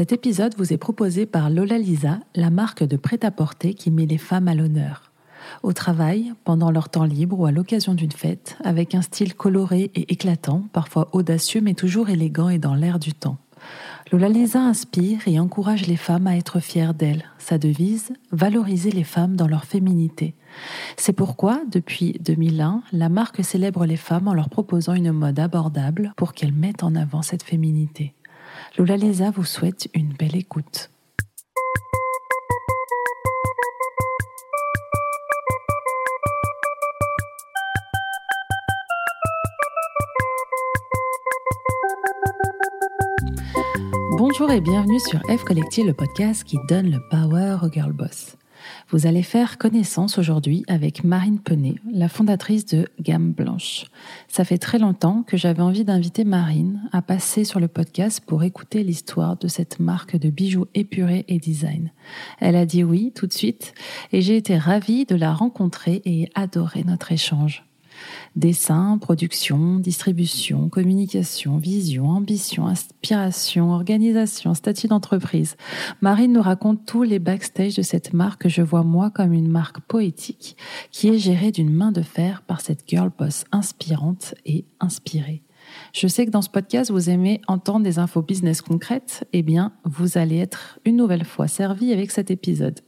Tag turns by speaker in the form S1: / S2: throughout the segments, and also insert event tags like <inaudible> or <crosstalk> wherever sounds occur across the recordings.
S1: Cet épisode vous est proposé par Lola Lisa, la marque de prêt-à-porter qui met les femmes à l'honneur. Au travail, pendant leur temps libre ou à l'occasion d'une fête, avec un style coloré et éclatant, parfois audacieux mais toujours élégant et dans l'air du temps. Lola Lisa inspire et encourage les femmes à être fières d'elles. Sa devise Valoriser les femmes dans leur féminité. C'est pourquoi, depuis 2001, la marque célèbre les femmes en leur proposant une mode abordable pour qu'elles mettent en avant cette féminité. Lola Lisa vous souhaite une belle écoute. Bonjour et bienvenue sur F Collective, le podcast qui donne le power au girl boss. Vous allez faire connaissance aujourd'hui avec Marine Penet, la fondatrice de Gamme Blanche. Ça fait très longtemps que j'avais envie d'inviter Marine à passer sur le podcast pour écouter l'histoire de cette marque de bijoux épurés et design. Elle a dit oui tout de suite et j'ai été ravie de la rencontrer et adorer notre échange. Dessin, production, distribution, communication, vision, ambition, inspiration, organisation, statut d'entreprise. Marine nous raconte tous les backstage de cette marque que je vois moi comme une marque poétique qui est gérée d'une main de fer par cette girl boss inspirante et inspirée. Je sais que dans ce podcast, vous aimez entendre des infos business concrètes. Eh bien, vous allez être une nouvelle fois servi avec cet épisode.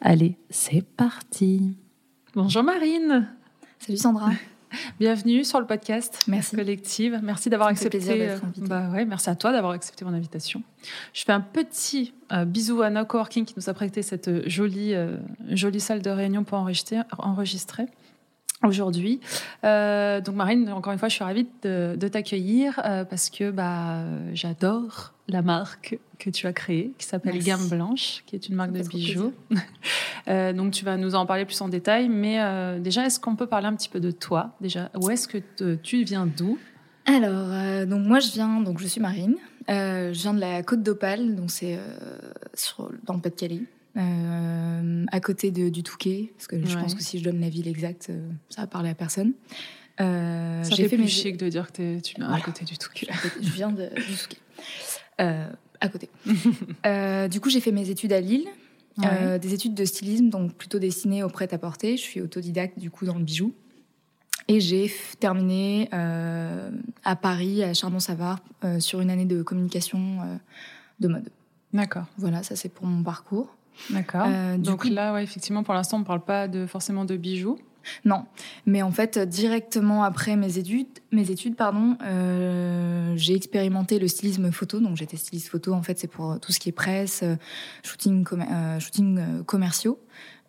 S1: Allez, c'est parti. Bonjour Marine.
S2: Salut Sandra. <laughs>
S1: Bienvenue sur le podcast
S2: Merci.
S1: Collective. Merci d'avoir accepté.
S2: Plaisir
S1: bah ouais, merci à toi d'avoir accepté mon invitation. Je fais un petit euh, bisou à No Coworking qui nous a prêté cette jolie, euh, jolie salle de réunion pour enregistrer. enregistrer aujourd'hui. Euh, donc Marine, encore une fois, je suis ravie de, de t'accueillir euh, parce que bah, j'adore la marque que tu as créée, qui s'appelle Gamme Blanche, qui est une marque de bijoux. <laughs> euh, donc tu vas nous en parler plus en détail, mais déjà, est-ce qu'on peut parler un petit peu de toi? Déjà, où est-ce que te, tu viens d'où?
S2: Alors, donc moi je viens, donc je suis Marine, je viens de la Côte d'Opale, donc c'est dans le Pas-de-Calais. Euh, à côté de, du Touquet, parce que je pense que si je donne la ville exacte, euh, ça va parler à personne. Euh,
S1: Ça
S2: j'ai
S1: fait, plus
S2: mes-
S1: chic de dire que tu viens à
S2: Voilà.
S1: côté du tout.
S2: Je viens de, <laughs> du Touquet. Euh, à côté. <laughs> Euh, du coup, j'ai fait mes études à Lille, des études de stylisme, donc plutôt destinées au prêt-à-porter. Je suis autodidacte, du coup, dans le bijou. Et j'ai terminé à Paris, à Chardon-Savard, euh, sur une année de communication de mode.
S1: D'accord,
S2: Voilà, ça c'est pour mon parcours.
S1: D'accord.
S2: Euh,
S1: donc
S2: coup-
S1: là, ouais, effectivement, pour l'instant, on ne parle pas de, forcément de bijoux.
S2: Non, mais en fait, directement après mes études, mes études pardon, euh, j'ai expérimenté le stylisme photo. Donc, j'étais styliste photo. En fait, c'est pour tout ce qui est presse, shooting, euh, shooting commerciaux.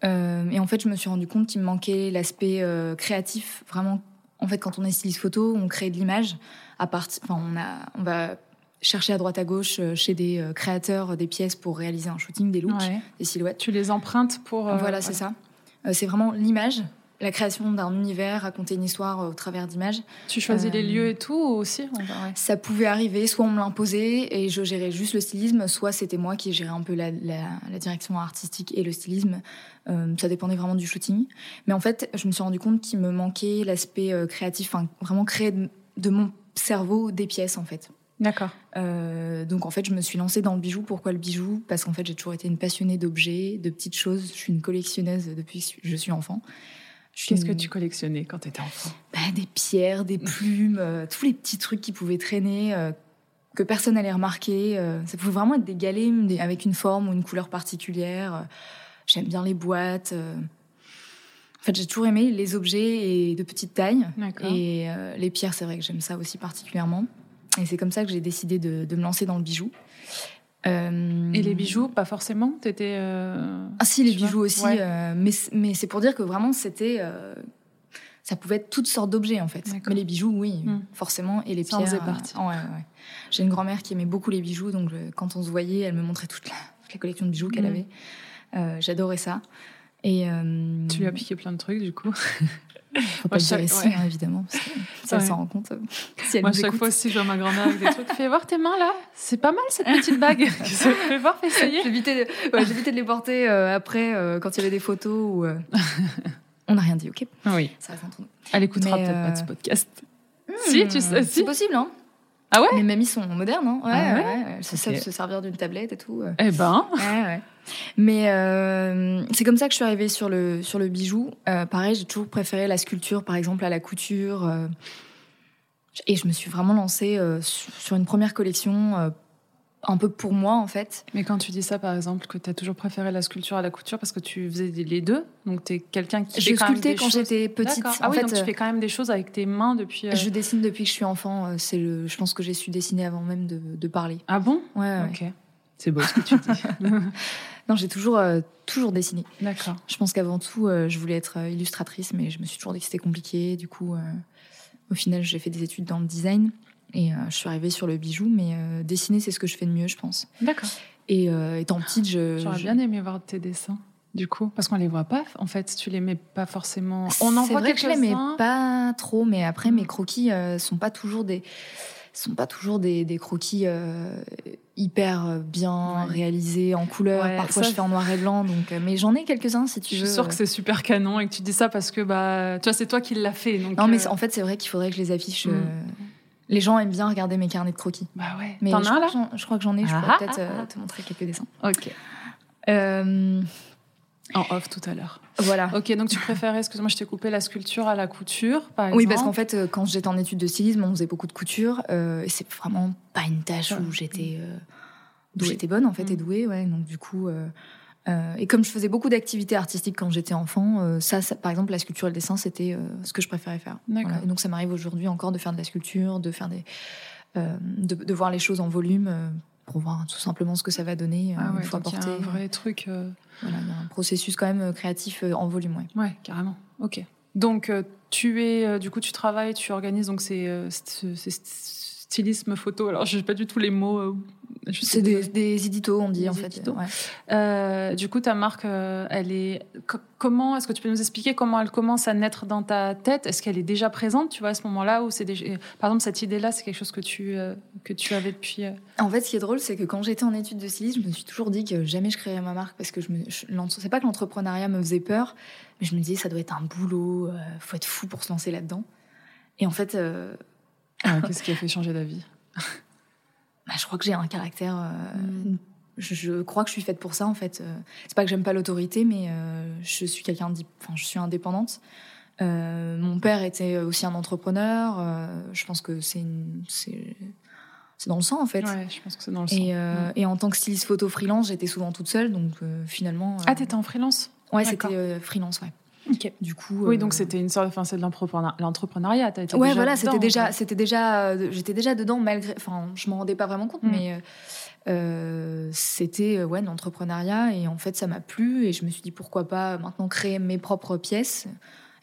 S2: Euh, et en fait, je me suis rendu compte qu'il me manquait l'aspect créatif. Vraiment, en fait, quand on est styliste photo, on crée de l'image à partir. Enfin, on a, on va chercher à droite à gauche euh, chez des euh, créateurs des pièces pour réaliser un shooting, des looks,
S1: Ouais.
S2: des silhouettes.
S1: Tu les empruntes pour. euh,
S2: Voilà, c'est
S1: ouais.
S2: ça. C'est vraiment l'image, la création d'un univers, raconter une histoire au travers d'images.
S1: Tu choisis
S2: Euh,
S1: les lieux et tout aussi Ouais, ouais.
S2: Ça pouvait arriver, soit on me l'imposait et je gérais juste le stylisme, soit c'était moi qui gérais un peu la, la- la direction artistique et le stylisme. Euh, ça dépendait vraiment du shooting. Mais en fait, je me suis rendu compte qu'il me manquait l'aspect créatif, enfin vraiment créer de, de mon cerveau des pièces en fait.
S1: D'accord.
S2: Euh, donc en fait, je me suis lancée dans le bijou. Pourquoi le bijou? Parce qu'en fait, j'ai toujours été une passionnée d'objets, de petites choses. Je suis une collectionneuse depuis que je suis enfant.
S1: Qu'est-ce que tu collectionnais quand tu étais enfant?
S2: Bah, Des pierres, des plumes, euh, tous les petits trucs qui pouvaient traîner, euh, que personne n'allait remarquer. ça pouvait vraiment être des galets avec une forme ou une couleur particulière. J'aime bien les boîtes. En fait, j'ai toujours aimé les objets et de petite taille.
S1: D'accord.
S2: Et euh, les pierres, c'est vrai que j'aime ça aussi particulièrement. Et c'est comme ça que j'ai décidé de, de me lancer dans le bijou. Euh,
S1: Et les bijoux, pas forcément T'étais. euh,
S2: Ah si, les bijoux aussi.
S1: Ouais.
S2: euh, mais mais c'est pour dire que vraiment, c'était... ça pouvait être toutes sortes d'objets, en fait. Mais les bijoux, oui,
S1: Hmm.
S2: forcément. Et les
S1: Ça
S2: pierres...
S1: partie.
S2: ouais, ouais, ouais. J'ai une grand-mère qui aimait beaucoup les bijoux. Donc, je- quand on se voyait, elle me montrait toute la, toute la collection de bijoux qu'elle
S1: Hmm.
S2: avait. J'adorais ça. Et...
S1: Tu lui as piqué plein de trucs, du coup. <laughs>
S2: Faut pas dire
S1: chaque-
S2: ici,
S1: ouais.
S2: hein, évidemment. Parce que ça
S1: Ouais.
S2: s'en rend compte. euh, si elle
S1: Moi, chaque
S2: écoute.
S1: fois aussi, je vois ma grand-mère avec des trucs. Fais voir tes mains là. C'est pas mal cette petite bague. <laughs> Fais voir, fais essayer.
S2: J'évitais de, ouais, de les porter euh, après euh, quand il y avait des photos ou. euh, <laughs> On n'a rien dit, ok
S1: Oui.
S2: Ça reste entre nous.
S1: Elle écoutera peut-être pas de ce podcast. Si, tu sais,
S2: Hmm,
S1: si.
S2: C'est possible, hein
S1: Ah ouais?
S2: Mes mamies sont modernes, hein. Ouais,
S1: Ah ouais?
S2: Elles se
S1: Ok.
S2: savent se servir d'une tablette et tout.
S1: Eh ben.
S2: Ouais, ouais. Mais euh, c'est comme ça que je suis arrivée sur le, sur le bijou. Euh, pareil, j'ai toujours préféré la sculpture, par exemple, à la couture. euh. et je me suis vraiment lancée sur une première collection, un peu pour moi, en fait.
S1: Mais quand tu dis ça, par exemple, que tu as toujours préféré la sculpture à la couture parce que tu faisais les deux, donc tu es quelqu'un qui
S2: Je
S1: quand
S2: sculptais quand
S1: choses-
S2: j'étais petite.
S1: D'accord.
S2: En
S1: Ah oui,
S2: fait,
S1: donc tu fais quand même des choses avec tes mains depuis. euh,
S2: je dessine depuis que je suis enfant. C'est le, je pense que j'ai su dessiner avant même de, de parler.
S1: Ah bon?
S2: Ouais, ouais.
S1: Ok. C'est beau ce que tu dis. <laughs>
S2: Non, j'ai toujours, euh, toujours dessiné.
S1: D'accord.
S2: Je pense qu'avant tout, euh, je voulais être euh, illustratrice, mais je me suis toujours dit que c'était compliqué. Du coup, euh, au final, j'ai fait des études dans le design et je suis arrivée sur le bijou. Mais dessiner, c'est ce que je fais de mieux, je pense.
S1: D'accord.
S2: Et étant petite, je.
S1: J'aurais
S2: je-
S1: bien aimé voir tes dessins, du coup, parce qu'on les voit pas. En fait, tu les mets pas forcément. On en
S2: C'est
S1: voit
S2: vrai que je l'aimais
S1: quelques-uns.
S2: pas trop, mais après,
S1: Mm.
S2: mes croquis euh, sont pas toujours des sont pas toujours des, des croquis euh, hyper euh, bien
S1: Ouais.
S2: réalisés en couleur.
S1: Ouais,
S2: Parfois,
S1: ça,
S2: je fais en noir et blanc, donc. euh, mais j'en ai quelques-uns si tu
S1: Je
S2: veux.
S1: suis sûre que c'est super canon et que tu dis ça parce que bah, tu vois, c'est toi qui l'as fait. Donc,
S2: Non, mais
S1: euh,
S2: en fait, c'est vrai qu'il faudrait que je les affiche.
S1: Mm.
S2: euh, Les gens aiment bien regarder mes carnets de croquis.
S1: bah ouais.
S2: Mais
S1: T'en
S2: je,
S1: as un là
S2: je crois que j'en ai. Je pourrais
S1: ah,
S2: peut-être
S1: ah,
S2: euh,
S1: ah.
S2: te montrer quelques dessins.
S1: Ok.
S2: Euh,
S1: En off tout à l'heure.
S2: voilà.
S1: Ok, donc tu préférais, excuse-moi, je t'ai coupé la sculpture à la couture, par exemple.
S2: Oui, parce qu'en fait, euh, quand j'étais en études de stylisme, on faisait beaucoup de couture. euh, et c'est vraiment pas une tâche
S1: Ouais.
S2: où j'étais euh, j'étais bonne, en fait,
S1: Mm.
S2: et douée. Ouais, donc, du coup. euh, et comme je faisais beaucoup d'activités artistiques quand j'étais enfant, ça, ça- par exemple, la sculpture et le dessin, c'était ce que je préférais faire. Voilà. Donc, ça m'arrive aujourd'hui encore de faire de la sculpture, de faire des, de, de voir les choses en volume pour voir tout simplement ce que ça va donner euh,
S1: Ah ouais,
S2: une fois
S1: donc il y a un vrai truc. euh,
S2: Voilà, il y a un processus quand même euh, créatif euh, en volume, ouais.
S1: Ouais, carrément. Ok. Donc, euh, tu es, euh, du coup, tu travailles, tu organises donc ces, euh, ces st- stylisme photo. Alors, je sais pas du tout les mots. euh,
S2: C'est des, des éditos, on dit
S1: Des
S2: en fait. ouais.
S1: Euh, du coup, ta marque, euh, elle est. co- comment est-ce que tu peux nous expliquer comment elle commence à naître dans ta tête? Est-ce qu'elle est déjà présente, tu vois, à ce moment-là, ou c'est déjà... Par exemple, cette idée-là, c'est quelque chose que tu euh, que tu avais depuis.
S2: En fait, ce qui est drôle, c'est que quand j'étais en études de stylisme, je me suis toujours dit que jamais je créerais ma marque parce que je me. C'est pas que l'entrepreneuriat me faisait peur, mais je me disais ça doit être un boulot, euh, faut être fou pour se lancer là-dedans. Et en fait, euh,
S1: Ah, <laughs> Qu'est-ce qui a fait changer d'avis
S2: bah, je crois que j'ai un caractère. euh,
S1: Mm.
S2: je, je crois que je suis faite pour ça en fait. Euh, C'est pas que j'aime pas l'autorité, mais euh, je suis quelqu'un. Enfin, je suis indépendante. Euh, mon père était aussi un entrepreneur. euh, je pense que c'est dans le sang en fait.
S1: Ouais, je pense que c'est dans le sang.
S2: Et, euh,
S1: Mm.
S2: et en tant que styliste photo freelance, j'étais souvent toute seule, donc finalement.
S1: Ah, t'étais en freelance?
S2: Ouais, c'était freelance, ouais. Du coup.
S1: Oui,
S2: euh,
S1: donc c'était une sorte, enfin, c'est de l'entrepreneur- l'entrepreneuriat.
S2: Ouais,
S1: déjà
S2: voilà, c'était déjà, c'était déjà, euh, j'étais déjà dedans malgré, enfin, je m'en rendais pas vraiment compte,
S1: Mm.
S2: mais euh, euh, c'était euh, ouais, l'entrepreneuriat et en fait ça m'a plu et je me suis dit pourquoi pas maintenant créer mes propres pièces.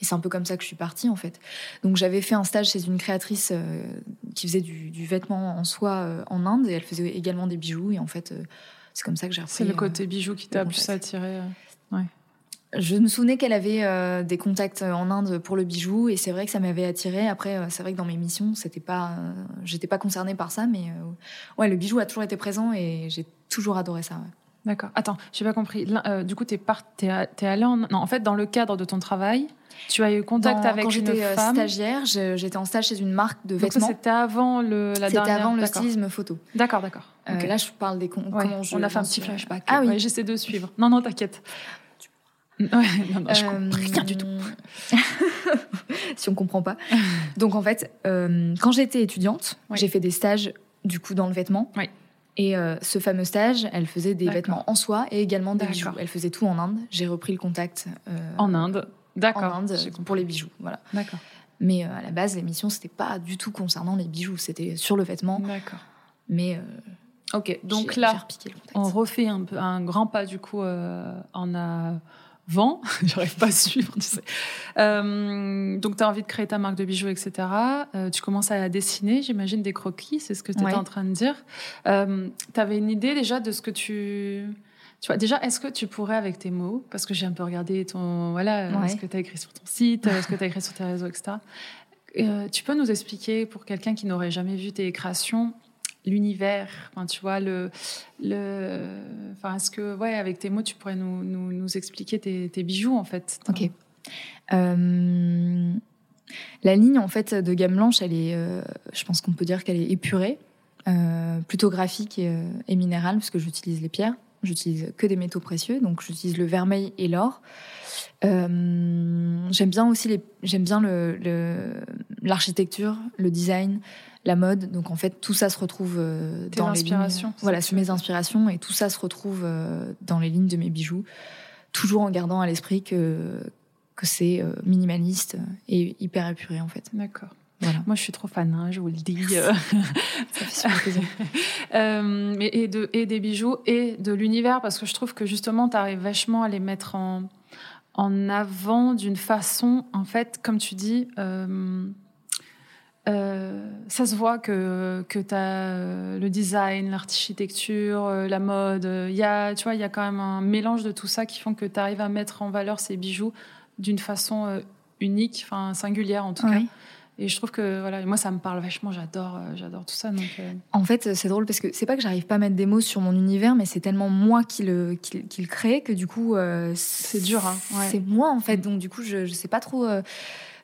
S2: Et c'est un peu comme ça que je suis partie en fait. Donc j'avais fait un stage chez une créatrice euh, qui faisait du, du vêtement en soie euh, en Inde et elle faisait également des bijoux et en fait euh, c'est comme ça que j'ai repris.
S1: C'est le
S2: euh,
S1: côté bijou qui t'a plus attiré. euh.
S2: Je me souvenais qu'elle avait euh, des contacts en Inde pour le bijou et c'est vrai que ça m'avait attiré. Après, euh, c'est vrai que dans mes missions, c'était pas, euh, j'étais pas concernée par ça, mais euh, ouais, le bijou a toujours été présent et j'ai toujours adoré ça. ouais.
S1: D'accord. Attends, j'ai pas compris. Euh, du coup, t'es par... t'es a- t'es allé en... Non, en fait, dans le cadre de ton travail, tu as eu contact
S2: Dans-
S1: avec
S2: quand
S1: une
S2: j'étais euh,
S1: femme.
S2: stagiaire, je- j'étais en stage chez une marque de
S1: Donc
S2: vêtements.
S1: c'était avant le, la
S2: C'était avant le stylisme photo.
S1: D'accord, d'accord.
S2: Euh. Là, je parle des con-
S1: Ouais,
S2: comment je
S1: on a fait un petit
S2: euh,
S1: flashback.
S2: Ah oui.
S1: Ouais, j'essaie de suivre. Non, non, t'inquiète. Ouais, non, non, je
S2: Euh,
S1: comprends rien du tout. <laughs>
S2: si on comprend pas. Donc en fait, euh, quand j'étais étudiante,
S1: Oui.
S2: j'ai fait des stages du coup dans le vêtement.
S1: Oui.
S2: Et euh, ce fameux stage, elle faisait des vêtements en soie et également des bijoux. Elle faisait tout en Inde. J'ai repris le contact euh,
S1: En Inde. D'accord.
S2: en Inde pour les bijoux. Voilà.
S1: D'accord.
S2: Mais euh, à la base, l'émission c'était pas du tout concernant les bijoux. C'était sur le vêtement.
S1: D'accord.
S2: Mais euh,
S1: Ok, donc là, on refait un, peu, un grand pas du coup euh, en avant. <laughs> J'arrive pas à suivre, tu sais. Euh, donc, tu as envie de créer ta marque de bijoux, etc. Euh, tu commences à dessiner, j'imagine, des croquis, c'est ce que tu étais
S2: Ouais.
S1: en train de dire. tu avais une idée déjà de ce que tu. Tu vois, déjà, est-ce que tu pourrais, avec tes mots, parce que j'ai un peu regardé ton, voilà, euh,
S2: Ouais.
S1: ce que tu as écrit sur ton site, euh, ce que tu as écrit sur tes réseaux, etc. Euh, tu peux nous expliquer, pour quelqu'un qui n'aurait jamais vu tes créations, l'univers, enfin, tu vois, le, le, enfin, est-ce que, ouais, avec tes mots, tu pourrais nous, nous, expliquer tes, bijoux, en fait?
S2: Ok. Euh, La ligne en fait de gamme blanche, elle est, je pense qu'on peut dire qu'elle est épurée, plutôt graphique et, et minérale, parce que j'utilise les pierres. J'utilise que des métaux précieux, donc j'utilise le vermeil et l'or. Euh, j'aime bien aussi les, j'aime bien le, l'architecture, le, design, la mode. Donc en fait, tout ça se retrouve euh, dans les lignes. Voilà, sur mes inspirations et tout ça se retrouve euh, dans les lignes de mes bijoux, toujours en gardant à l'esprit que que c'est minimaliste et hyper épuré en fait.
S1: D'accord. Moi, je suis trop fan, hein, je vous le dis. <laughs> ça fait mais <laughs> et, de, et des bijoux et de l'univers, parce que je trouve que justement, tu arrives vachement à les mettre en, en avant d'une façon, en fait, comme tu dis, euh, euh, ça se voit que, que tu as euh, le design, l'architecture, la mode. Il y a, tu vois, il y a quand même un mélange de tout ça qui font que tu arrives à mettre en valeur ces bijoux d'une façon unique, enfin singulière en tout cas. Et je trouve que voilà, moi ça me parle vachement, j'adore, euh, j'adore tout ça. Donc, euh.
S2: En fait, c'est drôle parce que c'est pas que j'arrive pas à mettre des mots sur mon univers, mais c'est tellement moi qui le, qui, le crée que du coup, euh,
S1: c'est dur. Hein,
S2: C'est moi en fait, donc du coup, je, je sais pas trop. et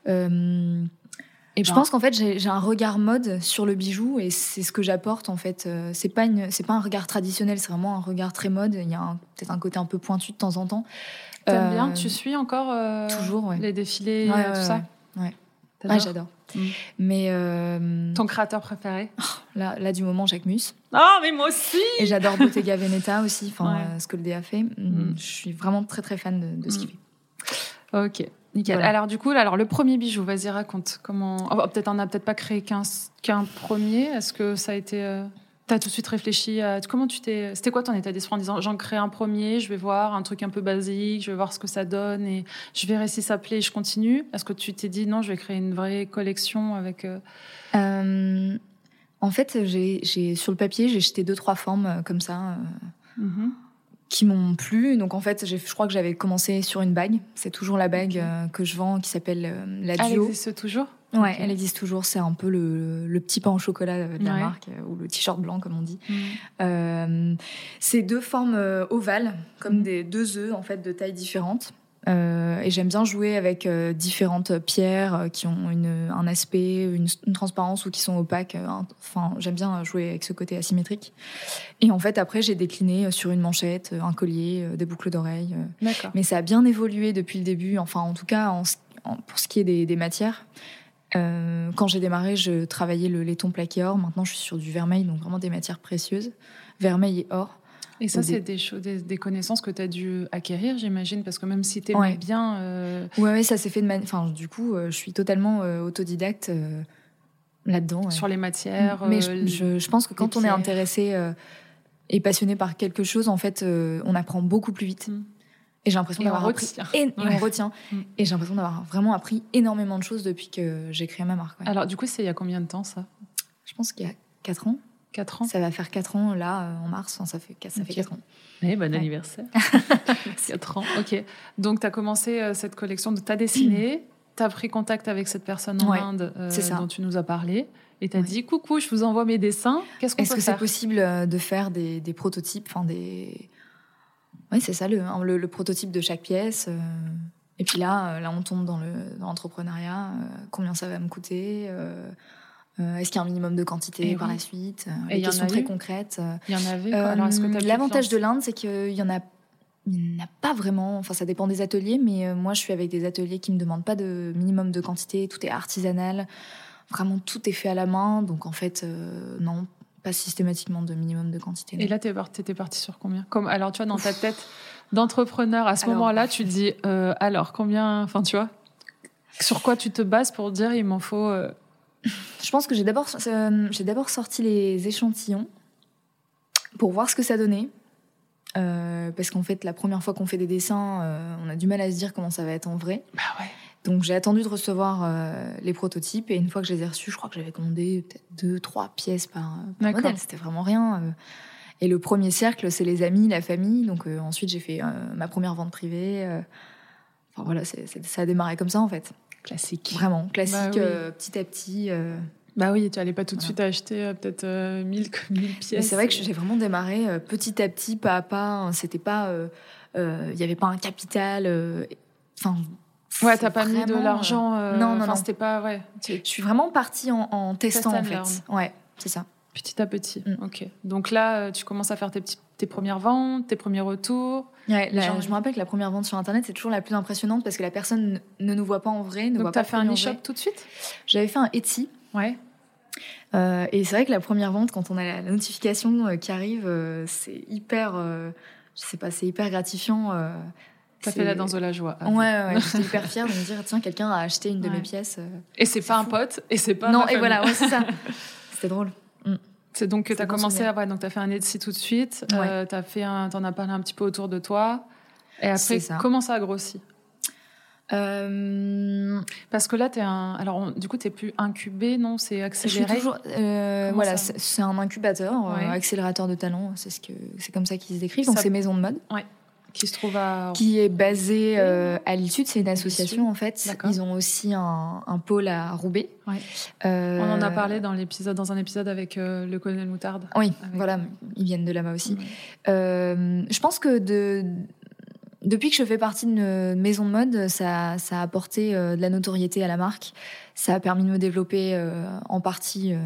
S2: je ben pense qu'en fait, j'ai un regard mode sur le bijou et c'est ce que j'apporte en fait. C'est pas une, c'est pas un regard traditionnel, c'est vraiment un regard très mode. Il y a peut-être un côté un peu pointu de temps en temps.
S1: T'aimes bien Tu suis encore
S2: toujours ouais.
S1: les défilés, tout ça
S2: Ouais. Ah, j'adore. Mm. Mais euh,
S1: ton créateur préféré?
S2: Oh, là, là du moment Jacques Mus.
S1: Ah mais moi aussi.
S2: Et j'adore Bottega Veneta aussi, enfin euh, ce que le D a fait. Mm. Mm. Je suis vraiment très très fan de, ce qu'il fait.
S1: Ok. Nickel. Alors du coup, alors le premier bijou, vas-y raconte comment. peut-être on n'a peut-être pas créé qu'un premier. Est-ce que ça a été euh, T'as tout de suite réfléchi à comment tu t'es. C'était quoi ton état d'esprit en disant j'en crée un premier, je vais voir un truc un peu basique, je vais voir ce que ça donne et je verrai si ça plaît et je continue? Est-ce que tu t'es dit non, je vais créer une vraie collection avec. Euh,
S2: euh, en fait, j'ai sur le papier, j'ai jeté deux trois formes euh, comme ça. Mm-hmm. qui m'ont plu. Donc en fait, je crois que j'avais commencé sur une bague. C'est toujours la bague que je vends qui s'appelle la Duo.
S1: Elle existe toujours?
S2: Ouais, elle existe toujours. C'est un peu le, le, petit pain au chocolat de la marque, euh, ou le t-shirt blanc, comme on dit. Mm. Euh, c'est deux formes euh, ovales, comme mm. des deux œufs, en fait, de tailles différentes. Euh, et j'aime bien jouer avec euh, différentes pierres qui ont une, un aspect, une, une, transparence ou qui sont opaques. Enfin, j'aime bien jouer avec ce côté asymétrique. Et en fait, après, j'ai décliné sur une manchette, un collier, des boucles d'oreilles. Mais ça a bien évolué depuis le début. Enfin, en tout cas, en, pour ce qui est des, des matières. Euh, quand j'ai démarré, je travaillais le laiton plaqué or. Maintenant, je suis sur du vermeil, donc vraiment des matières précieuses, vermeil et or.
S1: Et ça, c'est des, des, des, connaissances que tu as dû acquérir, j'imagine, parce que même si tu ouais. bien. Euh...
S2: Ouais, ça s'est fait de manière. Enfin, du coup, euh, je suis totalement euh, autodidacte là-dedans.
S1: Sur les matières.
S2: Mais je, je, pense que quand on est intéressé et passionné par quelque chose, en fait, on apprend beaucoup plus vite. Mm. Et j'ai l'impression d'avoir appris. Et, on retient. Mm. Et j'ai l'impression d'avoir vraiment appris énormément de choses depuis que j'ai créé ma marque.
S1: Alors, du coup, c'est il y a combien de temps ça?
S2: Je pense qu'il y a 4 ans.
S1: 4 ans?
S2: Ça va faire 4 ans là, euh, en mars. ça fait 4, ça fait 4 ans.
S1: Eh, bon anniversaire. <laughs> <laughs> 4 ans, ok. Donc, tu as commencé euh, cette collection, tu as dessiné, <clears throat> tu as pris contact avec cette personne en Inde euh, dont tu nous as parlé. Et tu as dit coucou, je vous envoie mes dessins. Qu'est-ce qu'on
S2: Est-ce que c'est possible de faire des, des prototypes, enfin des, oui, c'est ça, le, le, prototype de chaque pièce. Euh. et puis là, euh, là, on tombe dans l'entrepreneuriat. Euh, combien ça va me coûter Est-ce qu'il y a un minimum de quantité par la suite
S1: Et Les questions
S2: très concrètes.
S1: Il y en avait.
S2: L'avantage de l'Inde, c'est qu'il y en a il n'y a pas vraiment, enfin ça dépend des ateliers, mais moi je suis avec des ateliers qui me demandent pas de minimum de quantité, tout est artisanal, vraiment tout est fait à la main, donc en fait non, pas systématiquement de minimum de quantité.
S1: Et là, tu étais parti sur combien? Comme, Alors, tu vois, dans ta tête d'entrepreneur, à ce moment-là, tu te dis, euh, alors, combien Enfin, tu vois, sur quoi tu te bases pour dire, il m'en faut... Euh
S2: Je pense que j'ai d'abord, euh, j'ai d'abord sorti les échantillons pour voir ce que ça donnait. parce qu'en fait, la première fois qu'on fait des dessins, on a du mal à se dire comment ça va être en vrai.
S1: Bah ouais.
S2: Donc j'ai attendu de recevoir euh, les prototypes et une fois que je les ai reçus, je crois que j'avais commandé peut-être deux, trois pièces par, modèle. C'était vraiment rien. Euh. Et le premier cercle, c'est les amis, la famille. Donc euh, ensuite, j'ai fait ma première vente privée. Enfin voilà, ça a démarré comme ça en fait.
S1: Classique.
S2: Vraiment, classique, bah petit à petit.
S1: Bah oui, tu n'allais pas tout de suite acheter peut-être 1000, pièces.
S2: C'est vrai que j'ai vraiment démarré petit à petit, pas à pas. C'était pas, il n'y avait pas un capital. Enfin,
S1: Ouais, t'as pas mis de
S2: vraiment, euh,
S1: l'argent. euh,
S2: non, non, non.
S1: C'était pas. Ouais. tu-
S2: Je suis vraiment partie en, en testant,
S1: Test
S2: en fait. Ouais, c'est ça.
S1: Petit à petit.
S2: Mm.
S1: Ok. Donc là, euh, tu commences à faire tes, petits, tes premières ventes, tes premiers retours.
S2: Ouais, la-
S1: gens-
S2: je me rappelle que la première vente sur Internet, c'est toujours la plus impressionnante parce que la personne ne nous voit pas en vrai, ne voit
S1: Donc t'as fait un e-shop tout de suite?
S2: J'avais fait un Etsy.
S1: Ouais.
S2: Euh, et c'est vrai que la première vente, quand on a la, la notification euh, qui arrive, euh, c'est hyper, euh, je sais pas, c'est hyper gratifiant. Euh,
S1: T'as fait la danse de la joie.
S2: Ouais, ouais, ouais, <laughs> j'étais hyper fière de me dire tiens, quelqu'un a acheté une de
S1: Ouais.
S2: mes pièces. euh.
S1: Et c'est pas un pote, et c'est pas.
S2: non, et voilà, ouais, c'est ça. <laughs> C'était drôle.
S1: C'est donc que tu as
S2: bon
S1: commencé à. Ouais, donc tu as fait un Etsy tout de suite.
S2: Ouais.
S1: Euh, t'as fait un, t'en as parlé un petit peu autour de toi. Et après,
S2: ça.
S1: comment ça a grossi?
S2: Euh,
S1: Parce que là, tu es un. Alors, on- du coup, tu plus incubé, non? C'est
S2: je suis
S1: accéléré?
S2: toujours, euh, voilà, c'est un incubateur, euh,
S1: Ouais.
S2: accélérateur de talent, c'est ce que comme ça qu'ils se décrivent. Donc
S1: Ça-
S2: c'est maison de mode.
S1: Qui se trouve à.
S2: qui est basée euh, à l'Île-Sud. C'est une association en fait. Ils ont aussi un, un pôle à Roubaix.
S1: Ouais.
S2: Euh,
S1: On en a parlé dans l'épisode, dans un épisode avec euh, le colonel Moutarde.
S2: Oui,
S1: Avec-
S2: voilà, ils viennent de là-bas aussi.
S1: Ouais.
S2: Euh, je pense que de, depuis que je fais partie d'une maison de mode, ça, ça a apporté euh, de la notoriété à la marque. Ça a permis de me développer euh, en partie. euh,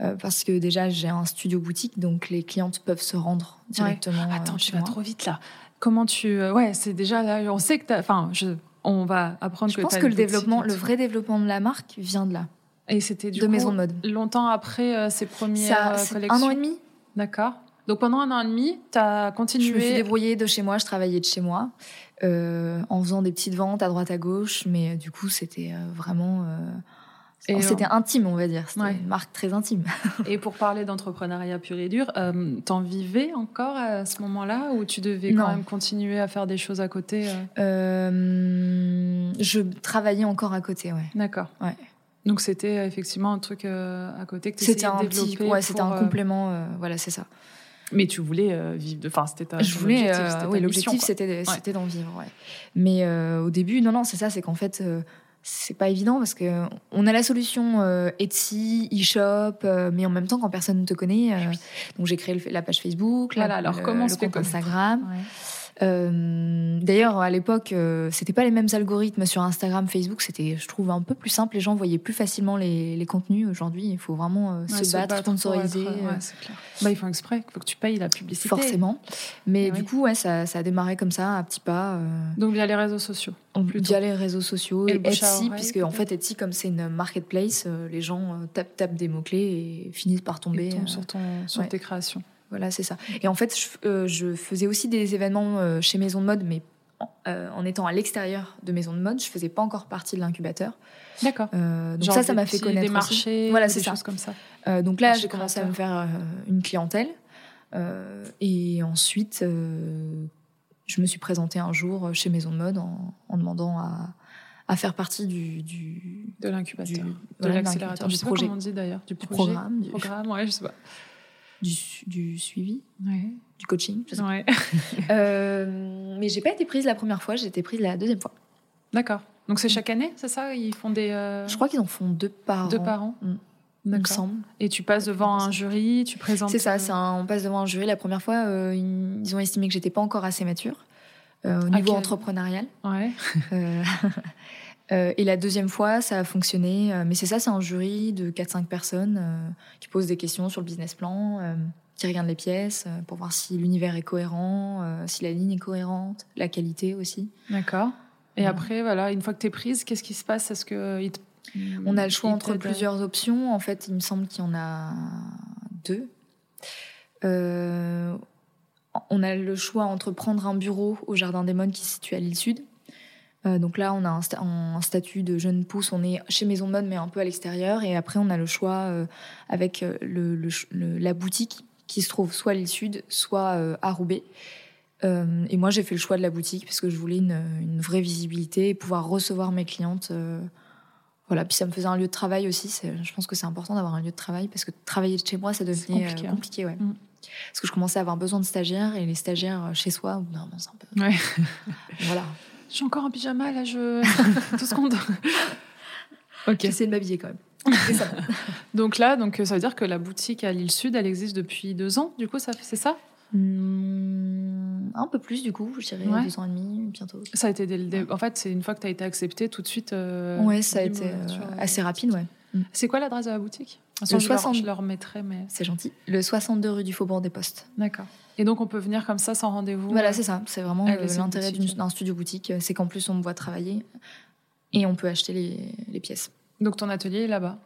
S2: euh, parce que déjà j'ai un studio boutique, donc les clientes peuvent se rendre directement.
S1: Attends,
S2: euh,
S1: tu vas trop vite là. Comment tu. euh, Ouais, c'est déjà là. On sait que tu Enfin, je... on va apprendre
S2: Je
S1: que
S2: pense
S1: t'as
S2: que le développement, le vrai développement de la marque vient de là,
S1: Et c'était du
S2: de
S1: coup,
S2: maison de mode.
S1: longtemps après euh, ces premières
S2: Ça,
S1: euh, collections.
S2: un an et demi.
S1: D'accord. Donc pendant un an et demi, tu as
S2: Je me suis
S1: continué.
S2: débrouillée de chez moi, je travaillais de chez moi, euh, en faisant des petites ventes à droite à gauche, mais euh, du coup c'était vraiment, c'était intime on va dire, c'était
S1: Ouais.
S2: une marque très intime. <laughs>
S1: Et pour parler d'entrepreneuriat pur et dur, euh, t'en vivais encore à ce moment-là ou tu devais quand même continuer à faire des choses à côté euh
S2: Euh, je travaillais encore à côté, ouais.
S1: D'accord.
S2: Ouais.
S1: Donc c'était euh, effectivement un truc à côté que tu
S2: C'était un petit, ouais, c'était un complément, voilà, c'est ça.
S1: Mais tu voulais euh, vivre de. Enfin, c'était ta.
S2: je voulais,
S1: objectif,
S2: euh,
S1: c'était
S2: oui, l'objectif d'en vivre, ouais. Mais euh, au début, non, non, c'est ça, c'est qu'en fait, c'est pas évident parce que on a la solution euh, Etsy, e-shop, euh, mais en même temps, quand personne ne te connaît, euh, donc j'ai créé le- la page Facebook, la-
S1: Voilà, alors
S2: le,
S1: comment
S2: le compte Instagram.
S1: Ouais.
S2: Euh, D'ailleurs, à l'époque, euh, c'était pas les mêmes algorithmes sur Instagram, Facebook. C'était, je trouve, un peu plus simple. Les gens voyaient plus facilement les, les contenus. Aujourd'hui, il faut vraiment euh,
S1: Ouais,
S2: se, battre, sponsoriser,
S1: être-
S2: euh,
S1: ouais, c'est clair. Bah, ils font exprès. Il faut que tu payes la publicité.
S2: forcément. Mais
S1: Eh
S2: du coup, ouais, ça, ça a démarré comme ça, à petits pas,
S1: Donc via les réseaux sociaux. plutôt.
S2: via les réseaux sociaux
S1: Et
S2: et, Etsy, puisque en fait, Etsy, comme c'est une marketplace, les gens tapent, tapent des mots-clés et finissent par tomber.
S1: Sur, ton, sur tes créations.
S2: Voilà, c'est ça. Et en fait, je, euh, je faisais aussi des événements euh, chez Maison de Mode, mais en, euh, en étant à l'extérieur de Maison de Mode, je faisais pas encore partie de l'incubateur.
S1: D'accord.
S2: Donc
S1: Genre
S2: ça, ça
S1: des
S2: m'a fait connaître
S1: Des
S2: aussi.
S1: marchés,
S2: Voilà,
S1: des
S2: c'est ça.
S1: choses comme ça.
S2: Donc là,
S1: Marché
S2: j'ai commencé à me faire une clientèle. Et ensuite, je me suis présentée un jour chez Maison de Mode en, en demandant à, à faire partie du, du,
S1: De
S2: du,
S1: l'incubateur. De
S2: voilà,
S1: l'accélérateur.
S2: du projet,
S1: comment on dit d'ailleurs. Du,
S2: du
S1: projet.
S2: programme, du,
S1: Programme, ouais, je sais pas.
S2: Du, du suivi,
S1: Ouais.
S2: du coaching. je sais.
S1: Ouais. <laughs>
S2: Euh, mais j'ai pas été prise la première fois, j'ai été prise la deuxième fois.
S1: D'accord. Donc c'est chaque année, c'est ça Ils font des. euh,
S2: Je crois qu'ils en font deux par
S1: Deux
S2: an,
S1: par an
S2: Mm. il me semble.
S1: Et tu passes devant un jury, tu présentes.
S2: C'est ça,
S1: euh,
S2: c'est un- on passe devant un jury. La première fois, euh, ils ont estimé que j'étais pas encore assez mature euh, au niveau entrepreneurial.
S1: Ouais. <laughs>
S2: Euh, et la deuxième fois, ça a fonctionné. Euh, Mais c'est ça, c'est un jury de 4-5 personnes euh, qui posent des questions sur le business plan, qui regardent les pièces pour voir si l'univers est cohérent, si la ligne est cohérente, la qualité aussi.
S1: D'accord. Et
S2: Ouais.
S1: après, voilà, une fois que tu es prise, qu'est-ce qui se passe? Est-ce que te-
S2: On a le choix entre plusieurs options. En fait, il me semble qu'il y en a deux. On a le choix entre prendre un bureau au Jardin des Modes qui se situe à l'île Sud. Euh, donc là, on a un, sta- un statut de jeune pousse. On est chez Maison de Mode, mais un peu à l'extérieur. Et après, on a le choix euh, avec euh, le, le ch- le- la boutique qui se trouve soit à l'île Sud, soit euh, à Roubaix. Et moi, j'ai fait le choix de la boutique parce que je voulais une, une vraie visibilité et pouvoir recevoir mes clientes. voilà, puis ça me faisait un lieu de travail aussi. Je pense que c'est important d'avoir un lieu de travail parce que travailler de chez moi, ça devenait euh,
S1: compliqué,
S2: compliqué.
S1: hein.
S2: ouais.
S1: Mm.
S2: Parce que je commençais à avoir besoin de stagiaires et les stagiaires chez soi, moment, c'est un peu.
S1: Ouais. <laughs>
S2: Voilà.
S1: Je suis encore en pyjama, là, je. Tout ce qu'on doit. Ok.
S2: J'essaie de m'habiller quand même. <laughs> Ça.
S1: Donc là, donc, euh, ça veut dire que la boutique à l'île Sud, elle existe depuis deux ans, du coup, ça, c'est ça?
S2: Hmm, un peu plus du coup, je dirais
S1: Ouais.
S2: deux ans et demi bientôt.
S1: Ça a été dès le En fait, c'est une fois que tu as été acceptée, tout de suite. euh,
S2: ouais, ça a été
S1: euh,
S2: euh, assez rapide, ouais.
S1: C'est quoi l'adresse de la boutique?
S2: Le
S1: je, leur,
S2: 60.
S1: je leur mettrai, mais.
S2: C'est gentil. Le 62 rue du Faubourg des Postes.
S1: D'accord. Et donc, on peut venir comme ça sans rendez-vous
S2: Voilà,
S1: euh,
S2: c'est ça. C'est vraiment euh, l'intérêt d'un studio boutique, euh, c'est qu'en plus on me voit travailler et on peut acheter les, les pièces.
S1: Donc, ton atelier est là-bas.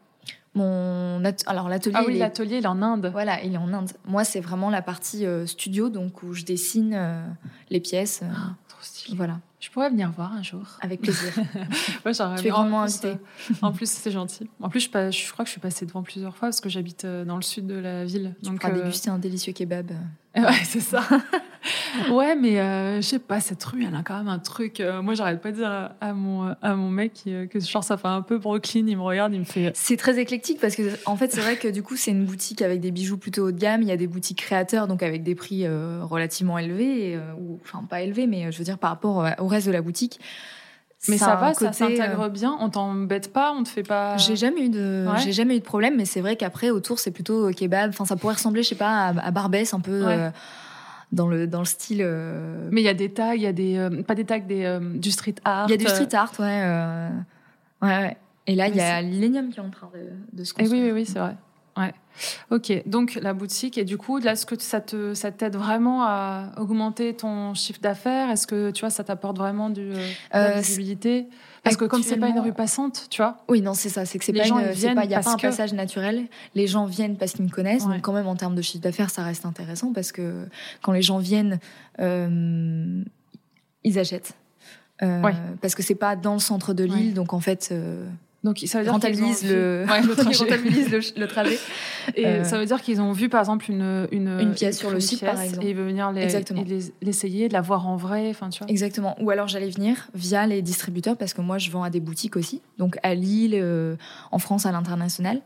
S2: Mon at- alors l'atelier,
S1: Ah oui,
S2: il est-
S1: l'atelier, il est en Inde.
S2: voilà, il est en Inde. Moi, c'est vraiment la partie euh, studio, donc où je dessine euh, les pièces. euh,
S1: Ah, trop stylé.
S2: Voilà,
S1: Je pourrais venir voir un jour.
S2: avec plaisir. <laughs>
S1: Ouais,
S2: Tu es
S1: bien-
S2: grandement
S1: en plus,
S2: invité.
S1: en plus, c'est gentil. En plus, je, pas- je crois que je suis passée devant plusieurs fois parce que j'habite euh, dans le sud de la ville.
S2: tu
S1: Donc, euh,
S2: déguster un délicieux kebab. <laughs>
S1: Ouais, c'est ça. <laughs> ouais, mais euh, je sais pas, cette rue, elle a quand même un truc. euh, moi, j'arrête pas de dire à, à mon, à mon mec euh, que genre ça fait un peu Brooklyn. Il me regarde, il me fait.
S2: C'est très éclectique parce que en fait c'est vrai que du coup c'est une boutique avec des bijoux plutôt haut de gamme. Il y a des boutiques créateurs donc avec des prix relativement élevés, ou enfin pas élevés mais je veux dire par rapport au- reste de la boutique.
S1: Mais
S2: Ça
S1: va, ça s'intègre
S2: euh,
S1: bien. On t'embête pas, on te fait pas.
S2: J'ai jamais eu de,
S1: Ouais.
S2: j'ai jamais eu de problème, mais c'est vrai qu'après autour c'est plutôt euh, kebab. Enfin, ça pourrait ressembler, je sais pas, à, à Barbès un peu
S1: Ouais.
S2: euh, dans le dans le style. euh,
S1: Mais il y a des tags, il y a des euh, pas des tags, des du street art.
S2: Il y a du street art, ouais, ouais, ouais. Et là, il y a l'Illenium qui est en train de, de se
S1: Eh
S2: construire.
S1: oui, oui, oui, c'est vrai. Ouais. Ok, donc la boutique, et du coup, là, est-ce que ça te, ça t'aide vraiment à augmenter ton chiffre d'affaires? Est-ce que, tu vois, ça t'apporte vraiment du, de la
S2: Euh,
S1: visibilité? Parce que comme c'est pas une rue passante, tu vois,
S2: Oui, non, c'est ça. C'est que c'est pas
S1: gens,
S2: une-
S1: viennent
S2: pas- y a pas un
S1: que-
S2: passage naturel. Les gens viennent parce qu'ils me connaissent.
S1: Ouais.
S2: Donc quand même en termes de chiffre d'affaires, ça reste intéressant parce que quand les gens viennent, euh, ils achètent. Euh,
S1: Ouais.
S2: Parce que c'est pas dans le centre de l'île,
S1: Ouais.
S2: donc en fait, euh,
S1: donc ça veut dire ont
S2: le,
S1: vu- ouais, <laughs> le
S2: ils
S1: trajet.
S2: rentabilisent le, le trajet.
S1: Et
S2: Euh,
S1: ça veut dire qu'ils ont vu, par exemple, une, une,
S2: Une pièce sur le site,
S1: pièce,
S2: par exemple.
S1: Et ils veulent venir les- les- l'essayer, de la voir en vrai, enfin, tu vois.
S2: Exactement. Ou alors j'allais venir via les distributeurs parce que moi je vends à des boutiques aussi, donc à Lille, euh, en France, à l'international.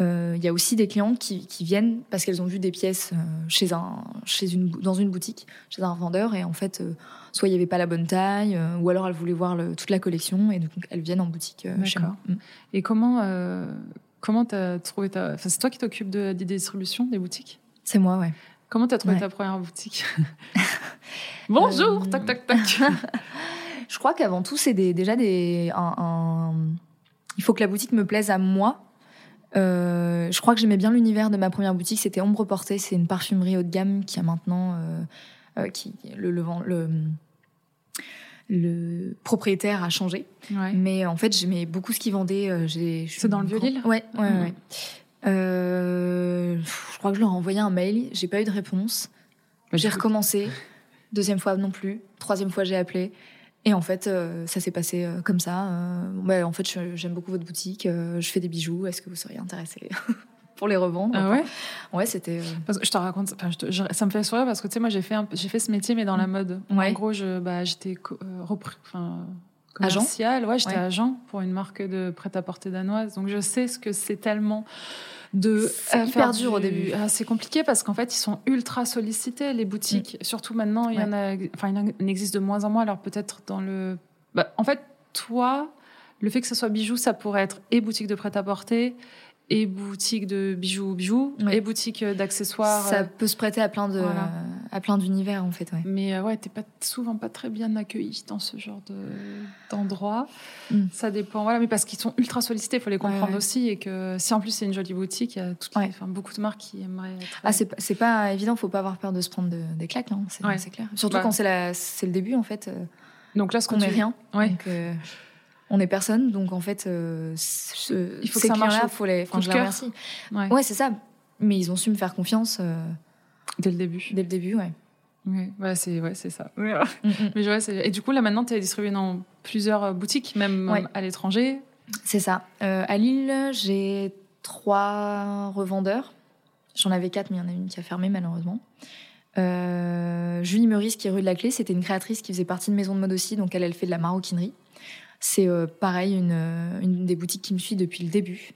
S2: Euh, Il y a aussi des clientes qui, qui viennent parce qu'elles ont vu des pièces euh, chez un, chez une, dans une boutique, chez un vendeur, et en fait, euh, soit il n'y avait pas la bonne taille, euh, ou alors elles voulaient voir le- toute la collection, et donc elles viennent en boutique euh, chez moi. Mm.
S1: Et comment, euh, comment t'as trouvé ta. Enfin, c'est toi qui t'occupes de, des distributions des boutiques?
S2: C'est moi, ouais.
S1: Comment t'as trouvé
S2: Ouais.
S1: ta première boutique? <laughs> Bonjour,
S2: Euh,
S1: tac, tac, tac. <laughs>
S2: Je crois qu'avant tout, c'est des- déjà des. un- un- Il faut que la boutique me plaise à moi. Euh, je crois que j'aimais bien l'univers de ma première boutique. C'était Ombre Portée. C'est une parfumerie haut de gamme qui a maintenant. euh, euh, qui, le, le, vend- le, le propriétaire a changé.
S1: Ouais.
S2: Mais en fait, j'aimais beaucoup ce qu'il vendait. J'ai- je suis
S1: C'est dans le Vieux-Lille
S2: Ouais, ouais, ouais. Euh, je crois que je leur ai envoyé un mail. J'ai pas eu de réponse.
S1: Bah,
S2: J'ai recommencé. Deuxième fois non plus. Troisième fois, j'ai appelé. Et en fait, euh, ça s'est passé euh, comme ça. Euh, bah, en fait, j'aime beaucoup votre boutique. je fais des bijoux. Est-ce que vous seriez intéressé <laughs> pour les revendre
S1: Ah ouais?
S2: Ouais, c'était.
S1: je te raconte, enfin, je te- je- ça me fait sourire parce que tu sais, moi j'ai fait, j'ai fait ce métier mais dans la mode.
S2: Ouais.
S1: En gros, je, bah, j'étais repris- enfin,
S2: Agent
S1: commercial, ouais, j'étais
S2: Ouais.
S1: agent pour une marque de prêt-à-porter danoise. Donc je sais ce que c'est tellement de
S2: C'est
S1: euh,
S2: hyper
S1: faire
S2: dur au début.
S1: Ah, c'est compliqué parce qu'en fait ils sont ultra sollicités les boutiques. Surtout maintenant, il y en a, enfin il en existe de moins en moins. Alors peut-être dans le, bah, en fait toi, le fait que ce soit bijoux, ça pourrait être et boutique de prêt-à-porter. Et boutique de bijoux, bijoux,
S2: Ouais.
S1: et boutique euh, d'accessoires.
S2: ça
S1: euh,
S2: peut se prêter à plein de,
S1: Voilà.
S2: À plein d'univers en fait. Ouais.
S1: mais euh, ouais, t'es pas souvent pas très bien accueilli dans ce genre de d'endroit.
S2: Mm.
S1: Ça dépend. Voilà, mais parce qu'ils sont ultra sollicités, il faut les comprendre
S2: ouais.
S1: aussi. Et que si en plus c'est une jolie boutique, il y a toutes les-
S2: Ouais.
S1: enfin, beaucoup de marques qui aimeraient.
S2: Ah, c'est pas- pas évident. Faut pas avoir peur de se prendre de- des claques. hein, c'est clair. Surtout
S1: Bah.
S2: quand c'est c'est le début en fait. euh,
S1: Donc là, ce
S2: qu'on n'est rien.
S1: Ouais.
S2: Donc, euh, on est personne, donc en fait, euh, ce-
S1: Il faut que ça marche
S2: faut les. Je les remercie.
S1: Ouais.
S2: Ouais, c'est ça. Mais ils ont su me faire confiance euh,
S1: Dès le début.
S2: dès le début, ouais.
S1: Ouais, ouais, c'est ouais, c'est ça.
S2: Mm, mm.
S1: Mais ouais, c'est- et du coup, là maintenant, tu es distribué dans plusieurs euh, boutiques, même
S2: Ouais.
S1: euh, à l'étranger?
S2: C'est ça. Euh, à Lille, j'ai trois revendeurs. J'en avais quatre, mais il y en a une qui a fermé malheureusement. Euh, Julie Meurice, qui est rue de la Clé, c'était une créatrice qui faisait partie de Maison de Mode aussi, donc elle, elle fait de la maroquinerie. C'est euh, pareil, une, une des boutiques qui me suit depuis le début.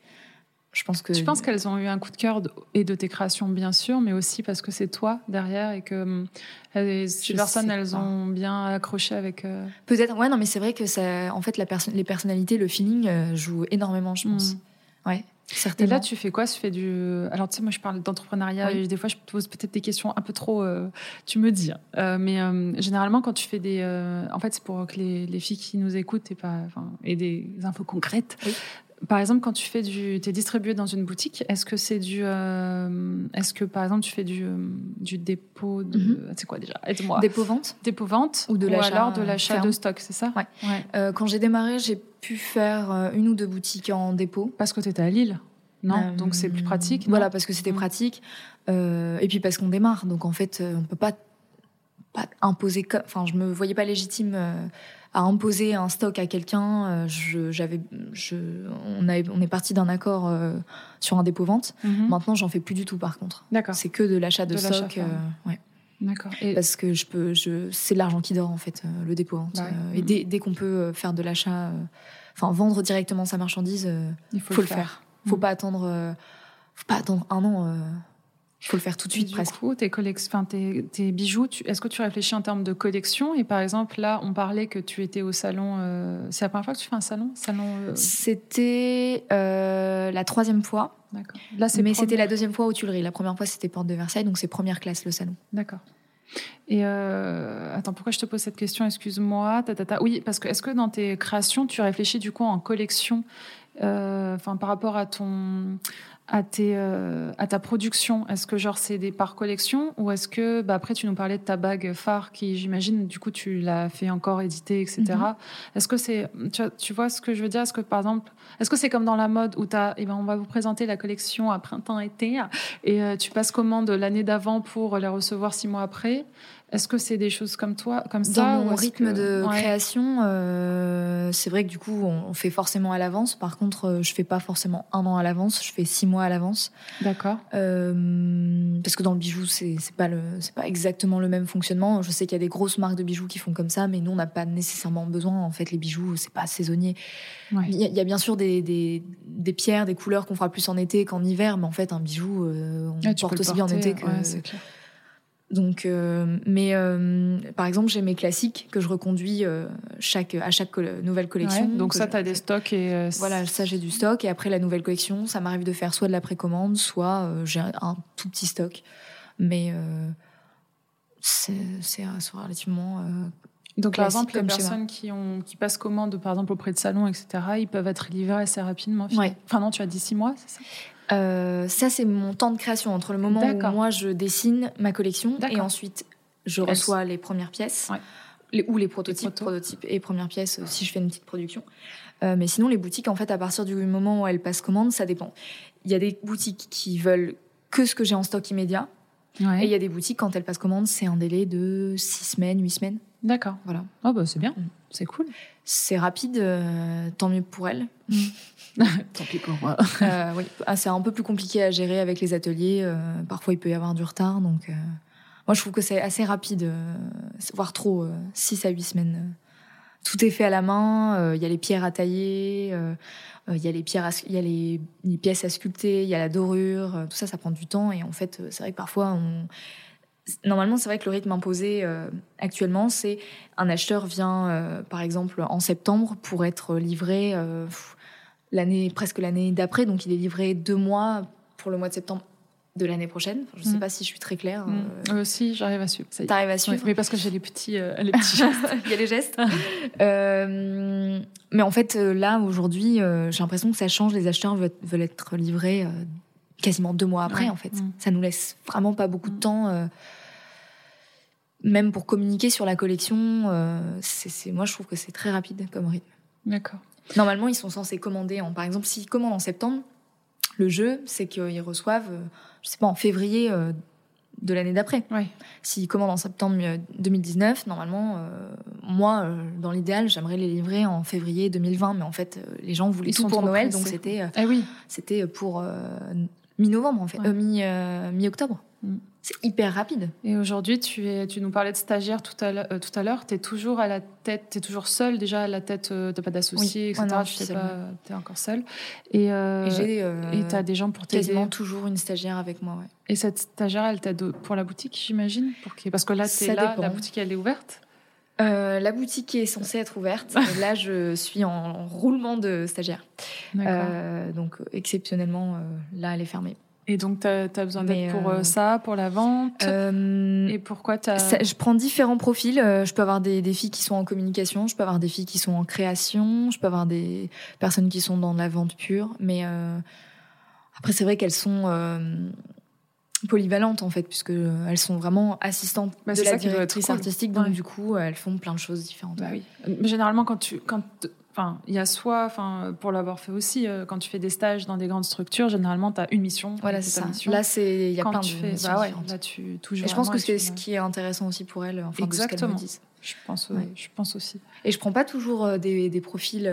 S2: Je pense que.
S1: Je pense qu'elles ont eu un coup de cœur de- et de tes créations, bien sûr, mais aussi parce que c'est toi derrière et que hum, elles- ces personnes, elles
S2: pas.
S1: ont bien accroché avec. euh,
S2: Peut-être, ouais, non, mais c'est vrai que ça, en fait, la perso- les personnalités, le feeling euh, joue énormément, je pense.
S1: Mm.
S2: Ouais. certainement.
S1: Et là, tu fais quoi? Tu fais du. Alors, tu sais, moi, je parle d'entrepreneuriat et des fois, je pose peut-être des questions un peu trop. euh, tu me dis. hein. Euh, mais euh, généralement, quand tu fais des. En fait, c'est pour que les, les filles qui nous écoutent aient, pas, enfin, aient des infos concrètes.
S2: Oui.
S1: Par exemple, quand tu fais du. Tu es distribué dans une boutique, est-ce que c'est du. euh, Est-ce que, par exemple, tu fais du, euh, du dépôt de.
S2: Mhm.
S1: C'est quoi déjà? Aide-moi.
S2: Dépôt-vente.
S1: Dépôt-vente
S2: Ou de l'achat,
S1: alors de l'achat
S2: ferme.
S1: de stock, c'est ça?
S2: Ouais.
S1: ouais.
S2: Euh, quand j'ai démarré, j'ai pu faire une ou deux boutiques en dépôt.
S1: Parce que tu étais à Lille? Non?
S2: Euh,
S1: Donc c'est plus pratique?
S2: Voilà, parce que c'était
S1: Mm.
S2: pratique. Euh, et puis parce qu'on démarre. Donc en fait, on peut pas, pas imposer. Enfin, je me voyais pas légitime euh, à imposer un stock à quelqu'un. Euh, je, j'avais, je, on, avait, on est parti d'un accord euh, sur un dépôt-vente.
S1: Mhm.
S2: Maintenant, j'en fais plus du tout par contre.
S1: D'accord.
S2: C'est que de l'achat de, stock. ouais.
S1: D'accord. Et
S2: Parce que je peux, je, c'est de l'argent qui dort en fait, euh, le dépôt-vente.
S1: Bah ouais.
S2: Euh, et dès, dès qu'on peut faire de l'achat, euh, enfin vendre directement sa marchandise,
S1: il
S2: faut, le faire. Faut
S1: Mm.
S2: pas attendre, faut pas attendre un an. Euh, faut le faire tout de suite
S1: du
S2: presque.
S1: coup, tes, bijoux, est-ce que tu réfléchis en termes de collection? Et par exemple, là, on parlait que tu étais au salon. euh, c'est la première fois que tu fais un salon? Salon. euh,
S2: C'était euh, la troisième fois,
S1: D'accord. Là,
S2: mais c'était la deuxième fois aux Tuileries. La première fois, c'était Porte de Versailles, donc c'est première classe le salon.
S1: D'accord. Et attends, pourquoi je te pose cette question? Excuse-moi. Oui, parce que est-ce que dans tes créations, tu réfléchis du coup en collection, enfin par rapport à ton, à tes, euh, à ta production Est-ce que genre c'est des par collection ou est-ce que bah, après tu nous parlais de ta bague phare qui j'imagine du coup tu l'as fait encore éditer etc.
S2: Mhm.
S1: Est-ce que c'est tu, vois- tu vois ce que je veux dire? Est-ce que par exemple est-ce que c'est comme dans la mode où t'as, eh ben, on va vous présenter la collection à printemps-été et euh, tu passes commande l'année d'avant pour les recevoir six mois après? Est-ce que c'est des choses comme toi, comme ça
S2: Dans mon rythme
S1: que-
S2: de
S1: Ouais.
S2: création, euh, c'est vrai que du coup, on, on fait forcément à l'avance. Par contre, euh, je fais pas forcément un an à l'avance, je fais six mois à l'avance.
S1: D'accord.
S2: Euh, parce que dans le bijou, c'est pas le, c'est pas exactement le même fonctionnement. Je sais qu'il y a des grosses marques de bijoux qui font comme ça, mais nous, on n'a pas nécessairement besoin. En fait, les bijoux, c'est pas saisonnier.
S1: Ouais.
S2: Il y, a- il y a bien sûr des, des, des pierres, des couleurs qu'on fera plus en été qu'en hiver, mais en fait, un bijou, euh, on
S1: tu
S2: porte aussi bien en été que.
S1: ouais, c'est clair.
S2: Donc, euh, mais euh, par exemple, j'ai mes classiques que je reconduis euh, chaque, à chaque nouvelle collection.
S1: Ouais, donc ça, tu as des stocks et.
S2: Voilà, ça j'ai du stock. Et après la nouvelle collection, ça m'arrive de faire soit de la précommande, soit j'ai un, tout petit stock. Mais c'est relativement.
S1: Donc, par exemple, les personnes qui, ont, qui passent commande, par exemple, auprès de salons, etc., ils peuvent être livrés assez rapidement.
S2: Ouais.
S1: Enfin, non, tu as dit six mois, c'est ça?
S2: Euh, ça, c'est mon temps de création entre le moment où moi je dessine ma collection et ensuite je reçois les premières pièces.
S1: Ouais.
S2: Les, ou les prototypes,
S1: protos.
S2: prototypes et premières pièces euh, si je fais une petite production. Euh, mais sinon, les boutiques, en fait, à partir du moment où elles passent commande, ça dépend. Il y a des boutiques qui veulent que ce que j'ai en stock immédiat.
S1: Ouais.
S2: Et il y a des boutiques, quand elles passent commande, c'est un délai de 6 semaines, 8 semaines.
S1: D'accord.
S2: Voilà.
S1: Oh, bah, c'est bien.
S2: Mm.
S1: C'est cool.
S2: C'est rapide, euh, tant mieux pour elles. <laughs>
S1: Tant pis pour moi.
S2: Euh, oui. Ah, c'est un peu plus compliqué à gérer avec les ateliers. euh, parfois, il peut y avoir du retard. Donc, moi, je trouve que c'est assez rapide, voire trop, 6 à 8 semaines. Tout est fait à la main. Il y a les pierres à tailler, il y a les pierres, à y a les, les pièces à sculpter, il y a la dorure. tout ça, ça prend du temps. Et en fait, c'est vrai que parfois, on... normalement, c'est vrai que le rythme imposé euh, actuellement, c'est un acheteur vient, euh, par exemple, en septembre pour être livré euh, l'année presque l'année d'après. Donc, il est livré deux mois pour le mois de septembre de l'année prochaine. Enfin, je ne sais
S1: Mm.
S2: pas si je suis très claire.
S1: Mm.
S2: euh,
S1: Euh, si, j'arrive à suivre.
S2: T'arrives à suivre
S1: mais parce que j'ai les petits, euh, les petits gestes. <laughs>
S2: Il y a les gestes. <laughs> Euh, mais en fait, là, aujourd'hui, j'ai l'impression que ça change. Les acheteurs veulent, veulent être livrés quasiment deux mois après,
S1: Ouais.
S2: en fait.
S1: Mm.
S2: Ça nous laisse vraiment pas beaucoup de
S1: Mm.
S2: temps. euh, même pour communiquer sur la collection, euh, c'est, moi je trouve que c'est très rapide comme rythme.
S1: D'accord.
S2: Normalement, ils sont censés commander en, par exemple, s'ils commandent en septembre, le jeu, c'est qu'ils reçoivent, euh, je sais pas, en février euh, de l'année d'après.
S1: Ouais.
S2: S'ils commandent en septembre euh, 2019, normalement, euh, moi, dans l'idéal, j'aimerais les livrer en février 2020, mais en fait, les gens voulaient tout pour Noël,
S1: pressés.
S2: donc c'était
S1: oui.
S2: c'était pour mi-novembre en fait,
S1: Ouais.
S2: Euh, mi euh, mi-octobre.
S1: Mm.
S2: C'est hyper rapide.
S1: Et aujourd'hui, tu, es, tu nous parlais de stagiaire tout à l'heure. euh, tout à l'heure. Tu es toujours à la tête, tu es toujours seule déjà à la tête, euh, t'as pas d'associé,
S2: Oui.
S1: etc.
S2: Ah non, je
S1: tu sais
S2: seule,
S1: pas, t'es encore seule. Et euh,
S2: Et euh,
S1: t'as des gens pour t'aider.
S2: quasiment toujours une stagiaire avec moi. Ouais.
S1: Et cette stagiaire, elle t'aide pour la boutique, j'imagine? Pour qu'il- Parce que là, t'es là,
S2: dépend.
S1: la boutique, elle est ouverte?
S2: Euh, la boutique est censée être ouverte. <laughs> là, je suis en roulement de stagiaire. Euh, donc, exceptionnellement, euh, là, elle est fermée.
S1: Et donc, tu as, besoin d'aide pour ça, pour la vente Et pourquoi tu as...
S2: Je prends différents profils. je peux avoir des, des, filles qui sont en communication, je peux avoir des filles qui sont en création, je peux avoir des personnes qui sont dans la vente pure. Mais après, c'est vrai qu'elles sont polyvalentes en fait puisque euh, elles sont vraiment assistantes bah, de la directrice artistique donc du coup elles font plein de choses différentes.
S1: Bah oui. Généralement quand tu quand enfin il y a soit enfin pour l'avoir fait aussi euh, quand tu fais des stages dans des grandes structures généralement tu as une mission
S2: voilà c'est ça. Mission. Là c'est il y a plein de
S1: fais,
S2: missions
S1: bah ouais, là tu
S2: touches Et je pense que c'est ce qui est intéressant aussi pour elles enfin
S1: Exactement.
S2: De ce disent.
S1: Je pense je pense aussi.
S2: Et je prends pas toujours euh, des, des profils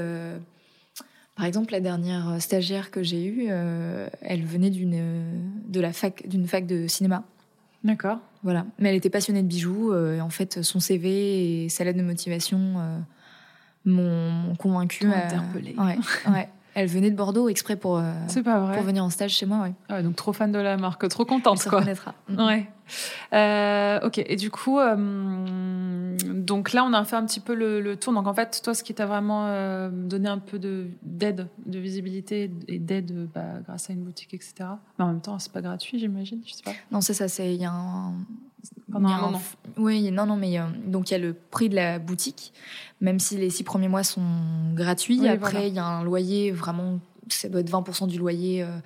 S2: par exemple, la dernière euh, stagiaire que j'ai eue, euh, elle venait d'une euh, de la fac d'une fac de cinéma.
S1: D'accord.
S2: Voilà. Mais elle était passionnée de bijoux. et en fait, son CV et sa lettre de motivation m'ont convaincue.
S1: Interpellée.
S2: Ouais, ouais. Elle venait de Bordeaux exprès pour, pour venir en stage chez moi. Ouais.
S1: Ah donc trop fan de la marque, trop contente. Elle
S2: quoi. reconnaîtra.
S1: Ouais. Euh, ok, et du coup, euh, donc là, on a fait un petit peu le, tour. Donc en fait, toi, ce qui t'a vraiment euh, donné un peu d'aide, de, visibilité et d'aide bah, grâce à une boutique, etc. Mais en même temps, c'est pas gratuit, j'imagine, je sais pas.
S2: Non, c'est ça, c'est il y a un.
S1: Pendant un, moment.
S2: Oui, non, non, mais donc il y a le prix de la boutique, même si les six premiers mois sont gratuits. après, il y a un loyer vraiment, ça doit être 20% du loyer euh,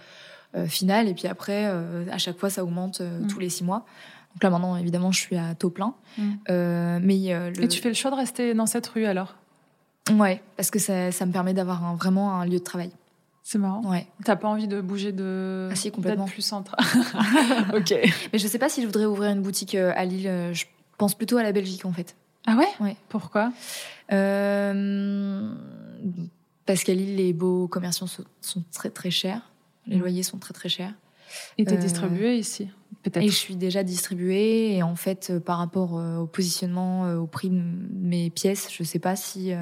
S2: final. Et puis après, euh, à chaque fois, ça augmente euh, mm. tous les six mois. Donc là, maintenant, évidemment, je suis à taux plein. Mm. mais
S1: Et tu fais le choix de rester dans cette rue alors?
S2: Ouais, parce que ça, ça me permet d'avoir vraiment un lieu de travail.
S1: C'est marrant.
S2: Ouais.
S1: T'as pas envie de bouger de.
S2: Ah, si, complètement.
S1: plus central. <laughs> <laughs> ok.
S2: Mais je sais pas si je voudrais ouvrir une boutique à Lille. Je pense plutôt à la Belgique en fait.
S1: Ah ouais?
S2: Ouais.
S1: Pourquoi?
S2: Euh... Parce qu'à Lille, les beaux commerciaux sont très très chers. Les mm. loyers sont très très chers.
S1: Et tu es euh, distribuée ici
S2: Peut-être. Et je suis déjà distribuée. Et en fait, euh, par rapport euh, au positionnement, au prix de mes pièces, je sais pas si.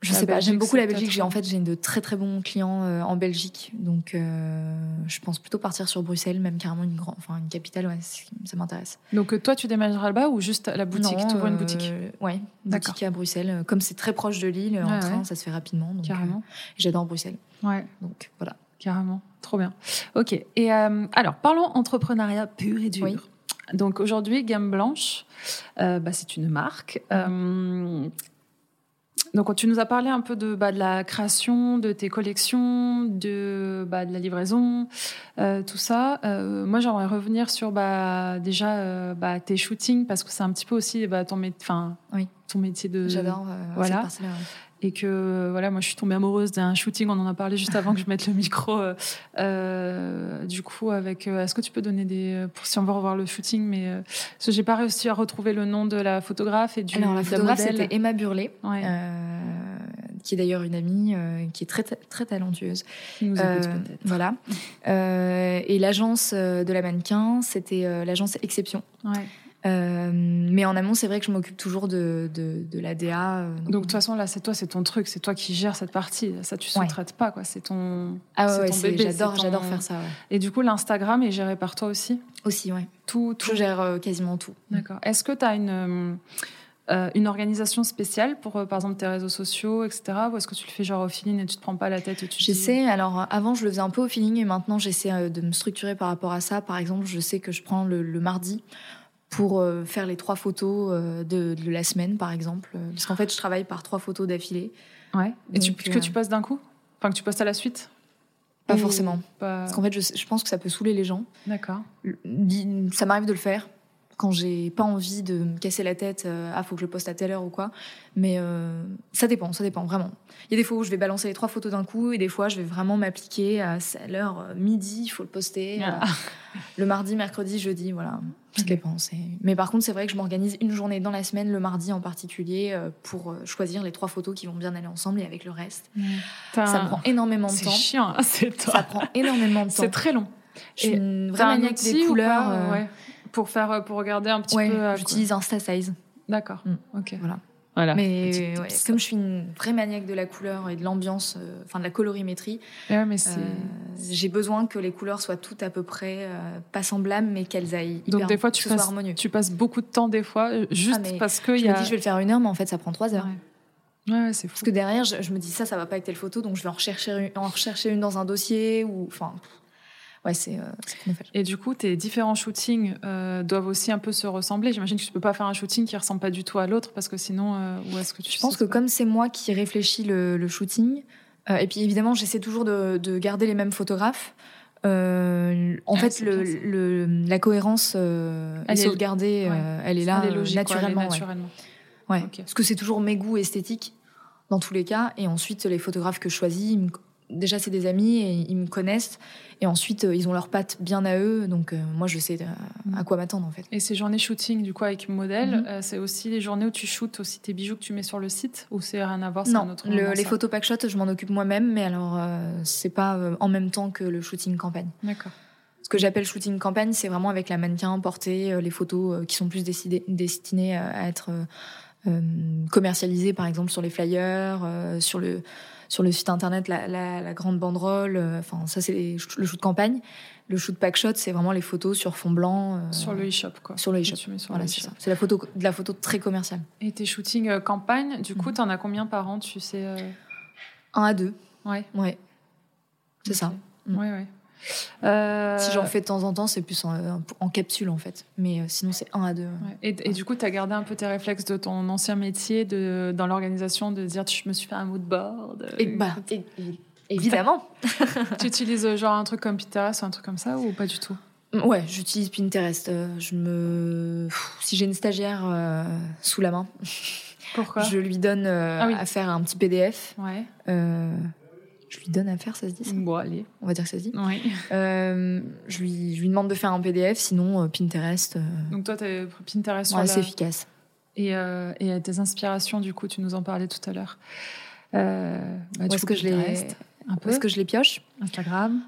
S2: Je sais pas, j'aime beaucoup la Belgique. J'ai en fait j'ai de très très bons clients en Belgique, donc je pense plutôt partir sur Bruxelles, même carrément une grande, enfin une capitale, ouais, ça m'intéresse.
S1: Donc toi tu déménageras là-bas ou juste la boutique, tu ouvres une boutique?
S2: Ouais, boutique à Bruxelles. Comme c'est très proche de Lille, en train, ça se fait rapidement. Donc,
S1: carrément.
S2: J'adore Bruxelles.
S1: Ouais.
S2: Donc voilà.
S1: Carrément, trop bien. Ok. Et euh, alors, parlons entrepreneuriat pur et dur. Donc aujourd'hui, Gamme Blanche, euh, bah, c'est une marque. Euh, donc tu nous as parlé un peu de, bah, de la création, de tes collections, de, bah, de la livraison, tout ça. moi, j'aimerais revenir sur bah, déjà bah, tes shootings parce que c'est un petit peu aussi bah, ton,
S2: oui.
S1: ton métier de.
S2: J'adore. voilà
S1: et que voilà moi je suis tombée amoureuse d'un shooting on en a parlé juste avant que je mette le micro euh, euh du coup avec euh, est-ce que tu peux donner des pour si on va revoir le shooting mais euh, parce que j'ai pas réussi à retrouver le nom de la photographe et du
S2: Alors, la photographe c'était Emma Burlet euh, qui est d'ailleurs une amie qui est très très talentueuse.
S1: Nous écoute peut-être.
S2: voilà. Et l'agence de la mannequin c'était l'agence Exception.
S1: Ouais.
S2: Euh, mais en amont, c'est vrai que je m'occupe toujours de, de, de la DA.
S1: Euh, donc, de toute façon, là, c'est toi, c'est ton truc, c'est toi qui gères cette partie. Ça, tu ne traites pas, quoi. C'est ton,
S2: ah ouais. J'adore, j'adore faire ça.
S1: Et du coup, l'Instagram est géré par toi aussi?
S2: Aussi, ouais.
S1: Tout, tout.
S2: Je gère euh, quasiment tout.
S1: D'accord. Est-ce que tu as une, une organisation spéciale pour, par exemple, tes réseaux sociaux, etc. Ou est-ce que tu le fais genre au feeling et tu te prends pas la tête
S2: J'essaie. Alors, avant, je le faisais un peu au feeling et maintenant, j'essaie de me structurer par rapport à ça. Par exemple, je sais que je prends le, le mardi pour euh, faire les trois photos euh, de, de, la semaine, par exemple. Parce qu'en fait, je travaille par trois photos d'affilée.
S1: Ouais. Et tu, que tu euh, postes d'un coup? Enfin, que tu postes à la suite?
S2: Pas forcément. Parce qu'en fait, je, je, pense que ça peut saouler les gens.
S1: D'accord.
S2: Ça m'arrive de le faire quand j'ai pas envie de me casser la tête, euh, ah faut que je poste à telle heure ou quoi. Mais euh, ça dépend, ça dépend vraiment. Il y a des fois où je vais balancer les trois photos d'un coup et des fois je vais vraiment m'appliquer à l'heure euh, midi, il faut le poster. Ah. le mardi, mercredi, jeudi, voilà. Ça dépend. Mais par contre, c'est vrai que je m'organise une journée dans la semaine, le mardi en particulier, pour choisir les trois photos qui vont bien aller ensemble et avec le reste. Ça me prend énormément de temps.
S1: C'est chiant, hein, c'est toi.
S2: Ça prend énormément de <laughs> temps.
S1: C'est très long.
S2: Je suis une vraie maniaque des couleurs.
S1: Pour faire, pour regarder un petit
S2: peu. J'utilise InstaSize.
S1: D'accord. Mm. Ok.
S2: Voilà.
S1: Voilà.
S2: Mais
S1: Petite
S2: ouais,
S1: tips.
S2: comme je suis une vraie maniaque de la couleur et de l'ambiance, euh, enfin de la colorimétrie,
S1: mais c'est.
S2: euh, j'ai besoin que les couleurs soient toutes à peu près euh, pas semblables, mais qu'elles aillent.
S1: Donc
S2: hyper-
S1: des fois, tu passes,
S2: harmonieux.
S1: tu passes beaucoup de temps des fois juste
S2: Ah, mais
S1: parce que
S2: Je
S1: il y
S2: me
S1: a.
S2: dis, je vais le faire une heure, mais en fait, ça prend trois heures.
S1: Ouais. Ouais, c'est fou.
S2: Parce que derrière, je, je me dis ça, ça va pas avec telle photo, donc je vais en rechercher une, en rechercher une dans un dossier ou, enfin, ouais, c'est euh.
S1: Et du coup, tes différents shootings euh, doivent aussi un peu se ressembler. J'imagine que tu peux pas faire un shooting qui ressemble pas du tout à l'autre parce que sinon, euh, où est-ce que tu
S2: Je pense que comme c'est moi qui réfléchis le, le shooting, et puis évidemment, j'essaie toujours de, de garder les mêmes photographes. en
S1: Ah,
S2: fait, le, le- la cohérence
S1: Elle
S2: est sauvegardée,
S1: ouais.
S2: elle est là
S1: Elle est logique, quoi, elle est
S2: naturellement. ouais. Ouais. Parce que c'est toujours mes goûts esthétiques dans tous les cas. Et ensuite, les photographes que je choisis, ils me- déjà c'est des amis et ils me connaissent. Et ensuite, euh, ils ont leurs pattes bien à eux. Donc euh, moi, je sais euh, à quoi m'attendre en fait.
S1: Et ces journées shooting, du coup, avec modèle,
S2: Mhm.
S1: euh, c'est aussi les journées où tu shootes aussi tes bijoux que tu mets sur le site ou c'est rien à voir,
S2: Non,
S1: un autre
S2: le-
S1: moment,
S2: les
S1: ça
S2: photos pack shot, je m'en occupe moi-même, mais alors euh, c'est pas en même temps que le shooting campagne.
S1: D'accord.
S2: Ce que j'appelle shooting campagne, c'est vraiment avec la mannequin portée, les photos qui sont plus décidées- destinées à être commercialisées, par exemple sur les flyers, sur le sur le site internet, la, la- la grande banderole. euh, Enfin, ça c'est les- le shoot campagne. Le shoot pack shot, c'est vraiment les photos sur fond blanc. euh,
S1: Sur le e-shop, quoi.
S2: sur le e-shop. Voilà,
S1: le
S2: c'est
S1: e-shop.
S2: ça. C'est la photo de la photo très commerciale.
S1: Et tes shootings euh, campagne, du coup,
S2: Mhm.
S1: t'en as combien par an, tu sais euh,
S2: Un à deux.
S1: Ouais.
S2: Ouais. C'est ça. Mm.
S1: Ouais, ouais. Euh,
S2: Si j'en fais de temps en temps, c'est plus en, en capsule en fait. Mais euh, sinon, c'est un à deux.
S1: ouais. Et, et du coup, tu as gardé un peu tes réflexes de ton ancien métier de, dans l'organisation, de dire je me suis fait un mood board. euh,
S2: Et bah, é- évidemment. <laughs>
S1: tu utilises genre un truc comme Pinterest ou un truc comme ça ou pas du tout?
S2: Ouais, j'utilise Pinterest. Je me, si j'ai une stagiaire euh, sous la main,
S1: Pourquoi? <laughs>
S2: je lui donne euh,
S1: Ah oui.
S2: à faire un petit PDF.
S1: Ouais.
S2: Euh, je lui donne à faire, ça se dit ça?
S1: Bon, allez.
S2: On va dire que ça se dit.
S1: Oui.
S2: Euh, je, lui, je lui demande de faire un PDF, sinon euh, Pinterest, euh,
S1: Donc toi, tu as Pinterest
S2: ouais,
S1: la-
S2: c'est efficace.
S1: Et, et tes inspirations, du coup, tu nous en parlais tout à l'heure. Bah,
S2: Où est-ce que je les,
S1: Un peu.
S2: est-ce que je les pioche?
S1: Instagram.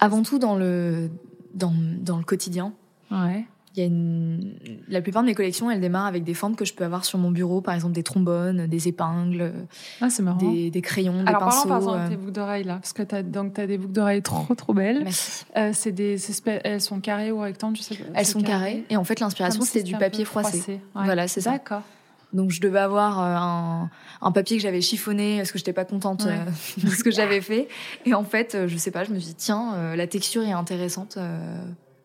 S2: Avant tout dans le dans, dans le quotidien.
S1: Ouais.
S2: Il y a une... La plupart de mes collections, elles démarrent avec des formes que je peux avoir sur mon bureau, par exemple des trombones, des épingles,
S1: Ah,
S2: des, des crayons, des
S1: Alors, parlons
S2: pinceaux.
S1: par exemple de
S2: euh,
S1: tes boucles d'oreilles là, parce que donc t'as des boucles d'oreilles trop trop belles.
S2: Merci.
S1: Euh, c'est des espèces, elles sont carrées ou rectangles, je sais pas.
S2: Elles sont carrées. Et en fait, l'inspiration, c'était du papier froissé.
S1: Ouais.
S2: Voilà, c'est ça.
S1: D'accord.
S2: Donc, je devais avoir euh, un, un papier que j'avais chiffonné parce que j'étais pas contente
S1: Ouais.
S2: euh, <laughs> de ce que j'avais fait. Et en fait, je sais pas, je me suis dit, tiens, euh, la texture est intéressante. euh,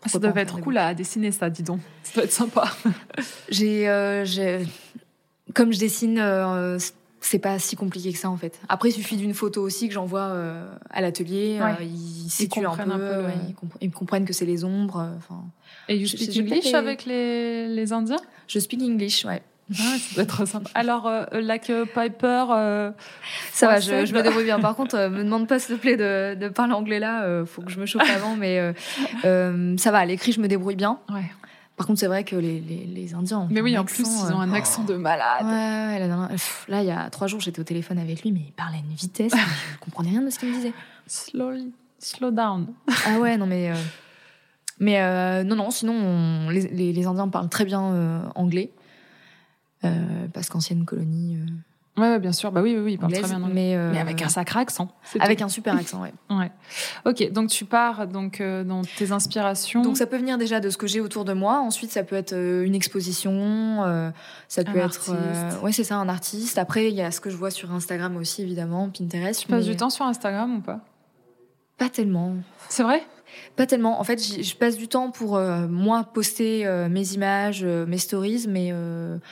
S1: Ça
S2: pas en
S1: devait être cool à dessiner ça, dis donc. Ça doit être sympa. <laughs>
S2: J'ai, euh, comme je dessine, euh, c'est pas si compliqué que ça en fait. Après, il suffit d'une photo aussi que j'envoie euh, à l'atelier.
S1: Ouais.
S2: euh, ils situent un peu,
S1: un
S2: ouais, ils, compre- ils comprennent que c'est les ombres. euh, Enfin,
S1: Et you speak English avec les, les Indiens?
S2: Je speak English, ouais.
S1: Ah, ça doit être sympa. Alors, euh, like euh, Piper, euh,
S2: Ça va, je, me débrouille bien. Par contre, euh, me demande pas s'il te plaît de, de parler anglais là. euh, faut que je me chauffe avant, mais euh, <laughs> euh, ça va. À l'écrit, je me débrouille bien.
S1: ouais.
S2: Par contre, c'est vrai que les, les, les Indiens.
S1: Mais oui, en plus, ils ont
S2: euh,
S1: un accent de malade.
S2: Ouais, ouais, la dernière- pff, là, il y a trois jours, j'étais au téléphone avec lui, mais il parlait à une vitesse, mais je comprenais rien de ce qu'il me disait.
S1: Slowly, slow down.
S2: Ah ouais, non, mais. euh, Mais euh, non, non, sinon, on- les, les- les Indiens parlent très bien euh, anglais. Euh, parce qu'ancienne colonie euh,
S1: Ouais, ouais, bien sûr. Bah oui, oui, oui, il parle très bien anglais.
S2: mais, euh,
S1: Mais avec un sacré accent.
S2: avec
S1: tout.
S2: un super accent, ouais. <laughs>
S1: Ouais. Ok, donc tu pars donc euh, dans tes inspirations.
S2: Donc ça peut venir déjà de ce que j'ai autour de moi. Ensuite, ça peut être une exposition, euh, ça peut
S1: Un
S2: être. ouais, c'est ça, un artiste. Après, il y a ce que je vois sur Instagram aussi, évidemment, Pinterest.
S1: tu passes
S2: mais
S1: du temps sur Instagram ou pas?
S2: Pas tellement.
S1: C'est vrai?
S2: Pas tellement. En fait, je passe du temps pour euh, moi poster euh, mes images, euh, mes stories, mais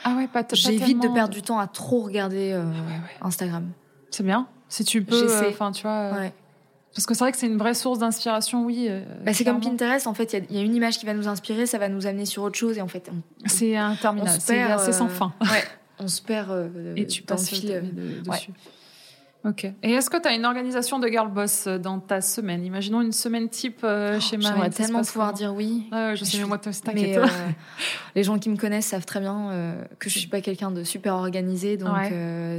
S1: Ah ouais, pas, pas
S2: j'évite de perdre du temps à trop regarder
S1: Ouais, ouais.
S2: Instagram.
S1: C'est bien. Si tu peux, enfin, tu vois. Parce que c'est vrai que c'est une vraie source d'inspiration, oui.
S2: Bah, c'est comme. Pinterest, en fait, il y a- il y, a une image qui va nous inspirer, ça va nous amener sur autre chose, et en fait,
S1: C'est interminable. C'est sans fin.
S2: Ouais, on se perd <laughs>
S1: Et tu passes
S2: fil.
S1: de- dessus. Ok. Et est-ce que tu as une organisation de girl boss euh, dans ta semaine? Imaginons une semaine type euh, chez Marie.
S2: J'aimerais tellement pouvoir dire oui.
S1: Je sais, mais moi,
S2: t'inquiète. Euh, les gens qui me connaissent savent très bien euh, que je suis pas quelqu'un de super organisé, donc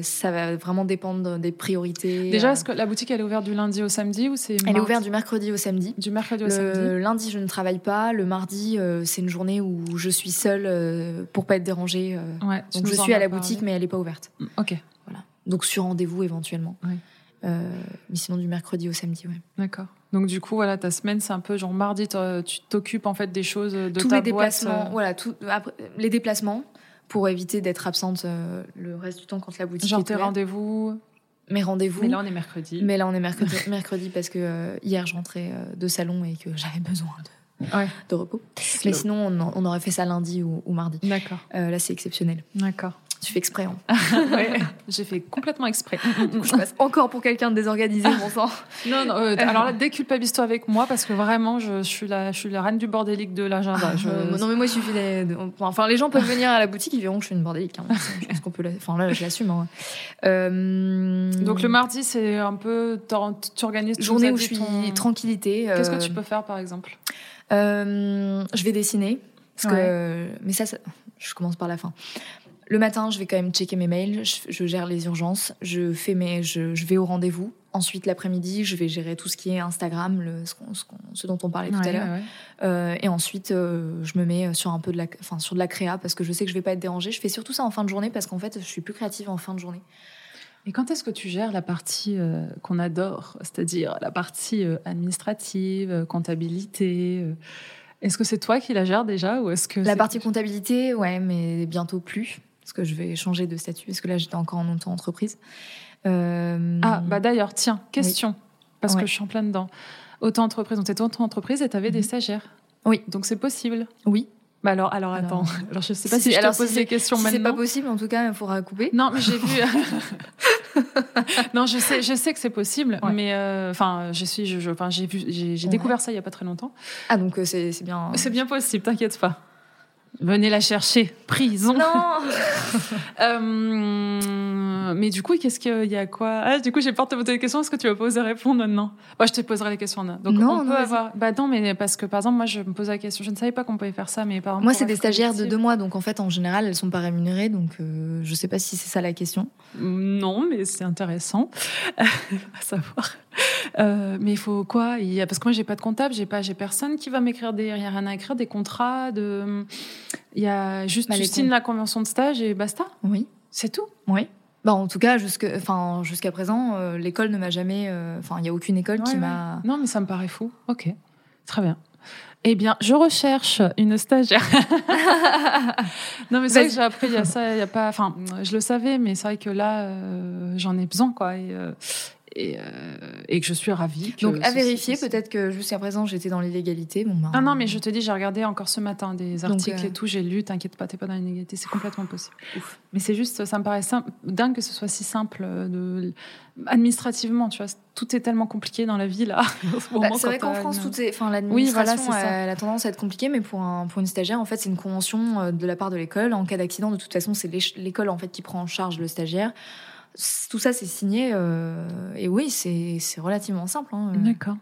S2: ça va vraiment dépendre des priorités.
S1: Déjà, est-ce que la boutique elle est ouverte du lundi au samedi ou c'est
S2: Elle est ouverte du mercredi au samedi.
S1: Du mercredi au
S2: le
S1: samedi.
S2: lundi, je ne travaille pas. Le mardi, c'est une journée où je suis seule pour pas être dérangée.
S1: Ouais,
S2: donc je suis à la boutique, mais elle est pas ouverte.
S1: Mm, Ok.
S2: Voilà. Donc sur rendez-vous éventuellement. Euh, mais sinon du mercredi au samedi, ouais.
S1: D'accord. Donc du coup, voilà, ta semaine, c'est un peu genre mardi, tu t'occupes en fait des choses de
S2: Tous
S1: ta
S2: les
S1: boîte,
S2: déplacements,
S1: euh,
S2: voilà, tout, après, les déplacements pour éviter d'être absente euh, le reste du temps quand la boutique
S1: genre
S2: est
S1: tes rendez-vous.
S2: Mes rendez-vous.
S1: Mais là, on est mercredi.
S2: Mais là, on est mercredi, <laughs> mercredi parce que hier, je rentrais euh, de salon et que j'avais besoin de,
S1: Ouais.
S2: de repos. Mais sinon, on, aurait fait ça lundi ou, ou mardi.
S1: D'accord.
S2: Là, c'est exceptionnel.
S1: D'accord.
S2: Tu fais exprès. Hein. <laughs>
S1: ouais. J'ai fait complètement exprès. <laughs>
S2: Je passe encore pour quelqu'un de désorganisé, mon sang. <laughs>
S1: Non, non. euh, alors là, déculpabilise-toi avec moi parce que vraiment, je, suis la, je suis la reine du bordélique de l'agenda. Je-
S2: Euh, non, mais moi, il suffit de- Enfin, les gens peuvent venir à la boutique, ils verront que je suis une bordélique. hein. Je pense qu'on peut. la- Enfin, là, je l'assume. hein. Euh,
S1: Donc le mardi, c'est un peu tu organises.
S2: journée où je suis
S1: ton-
S2: tranquillité.
S1: Qu'est-ce que tu peux faire par exemple?
S2: je vais dessiner. Parce
S1: Ouais.
S2: que, mais ça, ça- je commence par la fin. Le matin, je vais quand même checker mes mails, je, je gère les urgences, je, fais mes, je, je vais au rendez-vous. Ensuite, l'après-midi, je vais gérer tout ce qui est Instagram, le, ce, dont on parlait tout à l'heure.
S1: ouais.
S2: Euh, et ensuite, euh, je me mets sur un peu de la, enfin, sur de la créa parce que je sais que je vais pas être dérangée. Je fais surtout ça en fin de journée parce qu'en fait, je suis plus créative en fin de journée.
S1: Et quand est-ce que tu gères la partie euh, qu'on adore, c'est-à-dire la partie administrative, comptabilité Est-ce que c'est toi qui la gères déjà ou est-ce que
S2: La partie comptabilité, ouais, mais bientôt plus parce que je vais changer de statut parce que là, j'étais encore en auto-entreprise. Euh,
S1: Ah bah d'ailleurs, tiens, question parce
S2: Ouais.
S1: que je suis en plein dedans. Auto-entreprise, donc t'étais auto-entreprise et t'avais des
S2: Mhm.
S1: stagiaires.
S2: Oui.
S1: Donc c'est possible.
S2: oui.
S1: Bah alors, alors
S2: Alors,
S1: attends. <laughs> Alors je sais pas si, je te
S2: alors,
S1: pose
S2: si
S1: des
S2: c'est-
S1: questions
S2: si c'est
S1: maintenant.
S2: pas possible, en tout cas, il faudra couper.
S1: Non, mais j'ai vu. <laughs> non, je sais, je sais que c'est possible,
S2: Ouais.
S1: mais euh, enfin, je suis, je, je- enfin, j'ai vu, j'ai découvert ça il y a pas très longtemps.
S2: Ah, donc euh, c'est c'est bien.
S1: C'est bien possible, t'inquiète pas. Venez la chercher, prison.
S2: Non <laughs> <laughs>
S1: Euh, mais du coup, qu'est-ce qu'il y a quoi? Ah, du coup, j'ai peur de te poser des questions. Est-ce que tu vas pas oser répondre maintenant? Bah, je te poserai les questions. là. Donc,
S2: Non,
S1: on
S2: non,
S1: peut
S2: vas-y.
S1: avoir. Bah non, mais parce que par exemple, moi, je me pose la question. Je ne savais pas qu'on pouvait faire ça, mais par
S2: Moi, c'est des stagiaires de deux mois, donc en fait, en général, elles sont pas rémunérées, donc euh, je sais pas si c'est ça la question.
S1: Non, mais c'est intéressant <laughs> à savoir. Euh, mais il faut quoi? Il y a, Parce que moi, j'ai pas de comptable, j'ai pas, j'ai personne qui va m'écrire des, il y a rien à écrire, des contrats. De, il y a juste
S2: Bah,
S1: tu signes la convention de stage et basta.
S2: Oui.
S1: C'est tout?
S2: Oui. Bah, en tout cas, jusque, enfin, jusqu'à présent, euh, l'école ne m'a jamais. euh, Enfin, il n'y a aucune école qui
S1: Ouais,
S2: m'a.
S1: Non, mais ça me paraît fou. Ok, très bien. Eh bien, je recherche une stagiaire. <laughs> non, mais c'est vrai que j'ai appris il y a ça, il y a pas. Enfin, je le savais, mais c'est vrai que là, euh, j'en ai besoin, quoi. Et, et, euh, et que je suis ravie. que
S2: Donc, à vérifier, peut-être que jusqu'à présent, j'étais dans l'illégalité. Bon, bah,
S1: Non, non, mais je te dis, j'ai regardé encore ce matin des
S2: Donc,
S1: articles
S2: euh,
S1: et tout, j'ai lu, t'inquiète pas, t'es pas dans l'inégalité, c'est complètement possible. Mais c'est juste, ça me paraît simple, dingue que ce soit si simple euh, de, administrativement, tu vois, tout est tellement compliqué dans la vie là. <laughs>
S2: Bah, c'est vrai qu'en France,
S1: une-
S2: tout est, enfin,
S1: Oui,
S2: l'administration
S1: voilà, c'est ça.
S2: elle a tendance à être compliquée, mais pour, un, pour une stagiaire, en fait, c'est une convention de la part de l'école. En cas d'accident, de toute façon, c'est l'école en fait qui prend en charge le stagiaire. Tout ça, c'est signé, euh, et oui, c'est c'est relativement simple. hein.
S1: D'accord.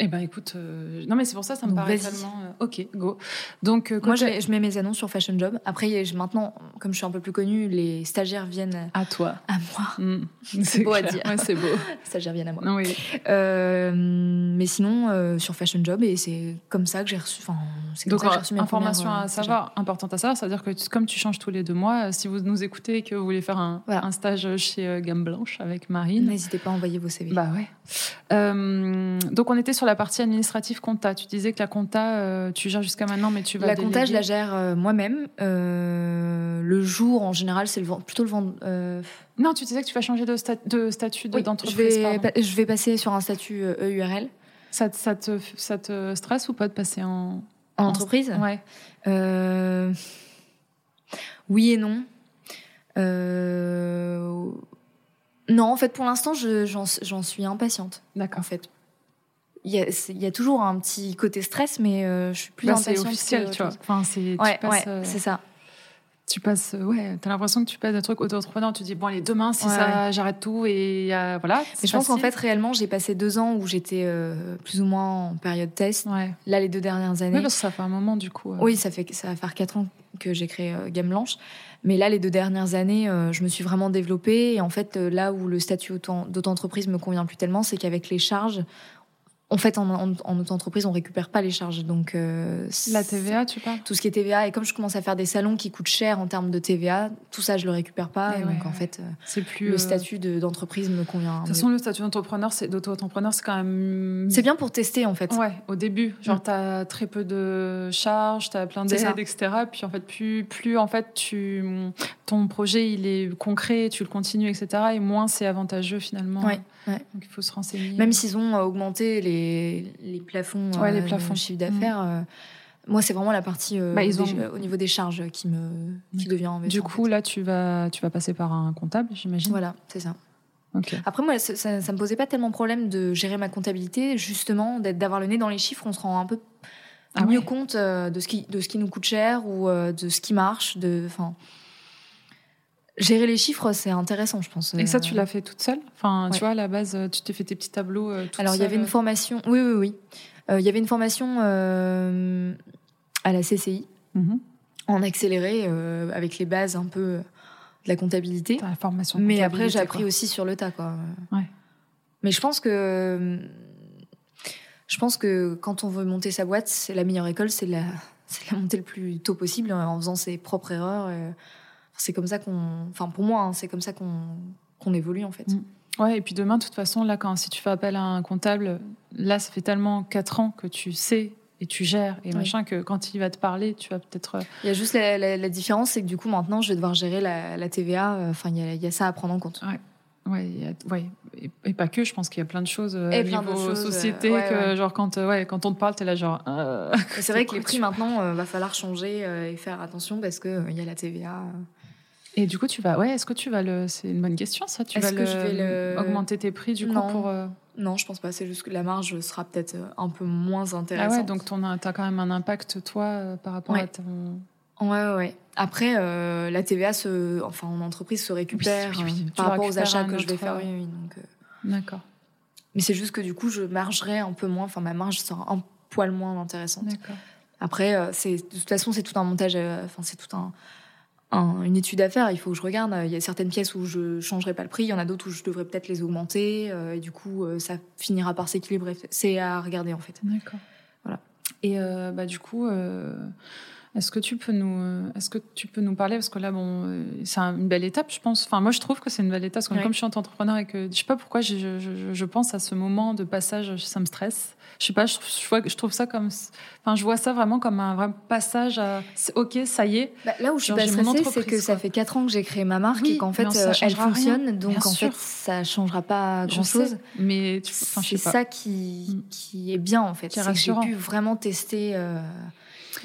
S1: Eh ben écoute, euh, non mais c'est pour ça, ça me
S2: Donc,
S1: paraît tellement. euh, ok, go. Donc euh,
S2: Moi, je, mets- je mets mes annonces sur Fashion Job. Après, je- maintenant, comme je suis un peu plus connue, les stagiaires viennent
S1: à toi.
S2: à moi. <laughs>
S1: Mm.
S2: C'est beau à dire.
S1: Ouais, c'est beau.
S2: Les <laughs> stagiaires viennent à moi.
S1: Non, oui.
S2: Mais sinon, sur Fashion Job, et c'est comme ça que j'ai reçu. Enfin, c'est comme
S1: Donc
S2: ça que j'ai reçu mes
S1: information à savoir, importante à savoir, c'est-à-dire que tu- comme tu changes tous les deux mois, si vous nous écoutez et que vous voulez faire un,
S2: Voilà.
S1: un stage chez Gamme Blanche avec Marine,
S2: N'hésitez pas à envoyer vos CV.
S1: Bah ouais. Donc on était sur la partie administrative compta. Tu disais que la compta, euh, tu gères jusqu'à maintenant, mais tu vas
S2: la compta, je la gère euh, moi-même. Euh, le jour, en général, c'est le vend- plutôt le vendre.
S1: Non, tu disais que tu vas changer de, sta- de statut de-
S2: oui, je
S1: d'entreprise.
S2: je vais passer sur un statut EURL
S1: Ça, te- ça, te, ça te stresse ou pas de passer en,
S2: en
S1: En-
S2: entreprise.
S1: Ouais.
S2: Oui et non. Euh, Non, en fait, pour l'instant, je- j'en suis impatiente. En
S1: D'accord.
S2: fait, il y, a, c'est- il y a toujours un petit côté stress, mais euh, je suis plus
S1: Bah, c'est officiel,
S2: que-
S1: tu vois. Enfin, c'est,
S2: Ouais, ouais,
S1: euh,
S2: c'est ça.
S1: tu passes, ouais, t'as l'impression que tu passes un truc auto-entrepreneur. Tu dis, bon, allez, demain, si ça, j'arrête tout et euh, voilà.
S2: Mais je pense qu'en fait, réellement, j'ai passé deux ans où j'étais euh, plus ou moins en période test. Là, les deux dernières années.
S1: Oui, parce que ça fait un moment, du coup.
S2: Oui, ça, fait, ça va faire quatre ans que j'ai créé Gamme Blanche. Mais là, les deux dernières années, je me suis vraiment développée. Et en fait, là où le statut d'auto-entreprise me convient plus tellement, c'est qu'avec les charges, en fait, en, en, auto-entreprise, on récupère pas les charges. Donc,
S1: euh, la TVA, tu parles
S2: Tout ce qui est TVA. Et comme je commence à faire des salons qui coûtent cher en termes de TVA, tout ça, je le récupère pas. Donc, en fait, euh, c'est plus le euh, statut d'entreprise me convient.
S1: De toute façon, le statut d'entrepreneur, c'est d'auto-entrepreneur, c'est quand même.
S2: C'est bien pour tester, en fait.
S1: Ouais, au début. Genre, mm. tu as très peu de charges, tu as plein d'aides, etc. Puis, en fait, plus, plus en fait, tu, ton projet, il est concret, tu le continues, etc. Et moins c'est avantageux, finalement.
S2: Ouais.
S1: Donc il faut se renseigner.
S2: Même s'ils ont euh, augmenté les, les plafonds,
S1: ouais, les euh, plafonds.
S2: de chiffre d'affaires, mm. euh, moi c'est vraiment la partie bah, au niveau des charges qui me qui devient
S1: Du coup là tu vas tu vas passer par un comptable, j'imagine?
S2: Voilà, c'est ça. Après, moi, ça, ça, me posait pas tellement de problème de gérer ma comptabilité, justement, d'avoir le nez dans les chiffres. On se rend un peu ah mieux compte de ce qui de ce qui nous coûte cher ou de ce qui marche. De, enfin, Gérer les chiffres, c'est intéressant, je pense.
S1: Et ça, tu l'as fait toute seule Enfin, tu vois, à la base, euh, tu t'es fait tes petits tableaux euh,
S2: Alors, il y avait une formation. Oui, oui, oui. Euh, il y avait une formation à la CCI, mhm. en accéléré, avec les bases un peu de la comptabilité.
S1: La formation.
S2: Mais après, j'ai appris aussi sur le tas, quoi.
S1: Ouais.
S2: Mais je pense que. Je pense que quand on veut monter sa boîte, c'est la meilleure école, c'est la, la monter le plus tôt possible en faisant ses propres erreurs c'est comme ça qu'on. Enfin, pour moi, hein, c'est comme ça qu'on évolue, en fait. Mm.
S1: Ouais, et puis demain, de toute façon, là, quand, si tu fais appel à un comptable, là, ça fait tellement 4 ans que tu sais et tu gères et machin que quand il va te parler, tu vas peut-être. Euh,
S2: il y a juste la, différence, c'est que du coup, maintenant, je vais devoir gérer la, TVA. Euh, enfin, il, y a ça à prendre en compte.
S1: Ouais. Ouais, ouais. Et, pas que, je pense qu'il y a plein de choses euh, et niveau choses, société que genre quand ouais, quand on te parle, tu es là genre
S2: C'est vrai <laughs> que les prix maintenant va falloir changer et faire attention parce que il y a la TVA.
S1: Et du coup, tu vas, ouais, est-ce que tu vas le, c'est une bonne question ça, tu vas que je vais le... augmenter tes prix du coup pour. Euh,
S2: non, je pense pas. C'est juste que la marge sera peut-être euh, un peu moins intéressante.
S1: Ah ouais, donc tu as quand même un impact toi euh, par rapport à ton.
S2: Ouais, ouais. Après, la TVA se, enfin, en entreprise se récupère par rapport aux achats que je vais faire. Oui, donc.
S1: D'accord.
S2: Mais c'est juste que du coup, je margerai un peu moins. Enfin, ma marge sera un poil moins intéressante.
S1: D'accord.
S2: Après, c'est de toute façon, c'est tout un montage. Enfin, c'est tout un une étude à faire. Il faut que je regarde. Il y a certaines pièces où je changerai pas le prix. Il y en a d'autres où je devrais peut-être les augmenter. Euh, et du coup, euh, ça finira par s'équilibrer. C'est à regarder en fait.
S1: D'accord.
S2: Voilà.
S1: Et euh, bah, du coup, est-ce que tu peux nous, est-ce que tu peux nous parler? Parce que là, bon, c'est une belle étape, je pense. Enfin, moi, je trouve que c'est une belle étape parce que comme je suis entrepreneur et que je sais pas pourquoi, je, je, je, pense à ce moment de passage, ça me stresse je sais pas, je, je, trouve ça comme, enfin, je vois ça vraiment comme un vrai passage à, ok, ça y est.
S2: Bah, là où je suis pas stressée, c'est que ça fait 4 ans que j'ai créé ma marque et qu'en fait, euh, elle fonctionne, donc en fait, ça changera pas grand chose.
S1: mais
S2: c'est ça qui, mm. qui est bien en fait. C'est que j'ai pu vraiment tester. Euh,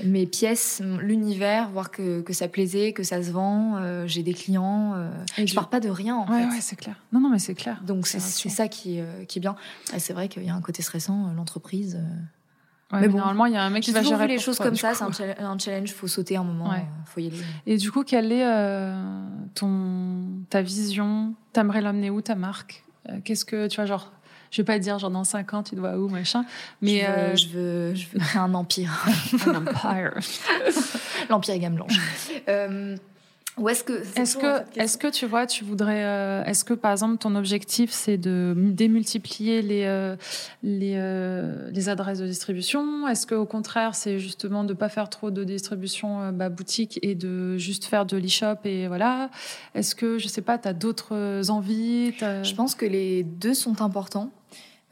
S2: mes pièces, l'univers, voir que, que, ça plaisait, que ça se vend. Euh, j'ai des clients. Euh, je ne pars pas de rien en
S1: ouais, fait. Ouais, c'est clair. Non, non, mais c'est clair.
S2: Donc c'est ça qui, euh, qui est bien. c'est vrai qu'il y a un côté stressant, l'entreprise.
S1: mais, bon, normalement, il y a un mec qui va gérer
S2: les choses comme ça. C'est un, challenge. Il faut sauter un moment. Il faut y aller.
S1: Et du coup, quelle est ton ta vision? T'aimerais l'emmener où ta marque? Qu'est-ce que tu vois, genre je vais pas dire genre dans 5 ans tu dois où machin. Mais
S2: je veux, je veux, je <laughs> veux créer un empire.
S1: Un empire. <laughs>
S2: L'empire gamme blanche. Euh, ou est-ce que
S1: est-ce que est-ce que tu vois tu voudrais euh, est-ce que par exemple ton objectif c'est de démultiplier les euh, les, euh, les adresses de distribution? Est-ce que au contraire c'est justement de pas faire trop de distribution bah, boutique et de juste faire de l'e-shop et voilà? Est-ce que je sais pas tu as d'autres envies?
S2: Je pense que les deux sont importants. <clears throat>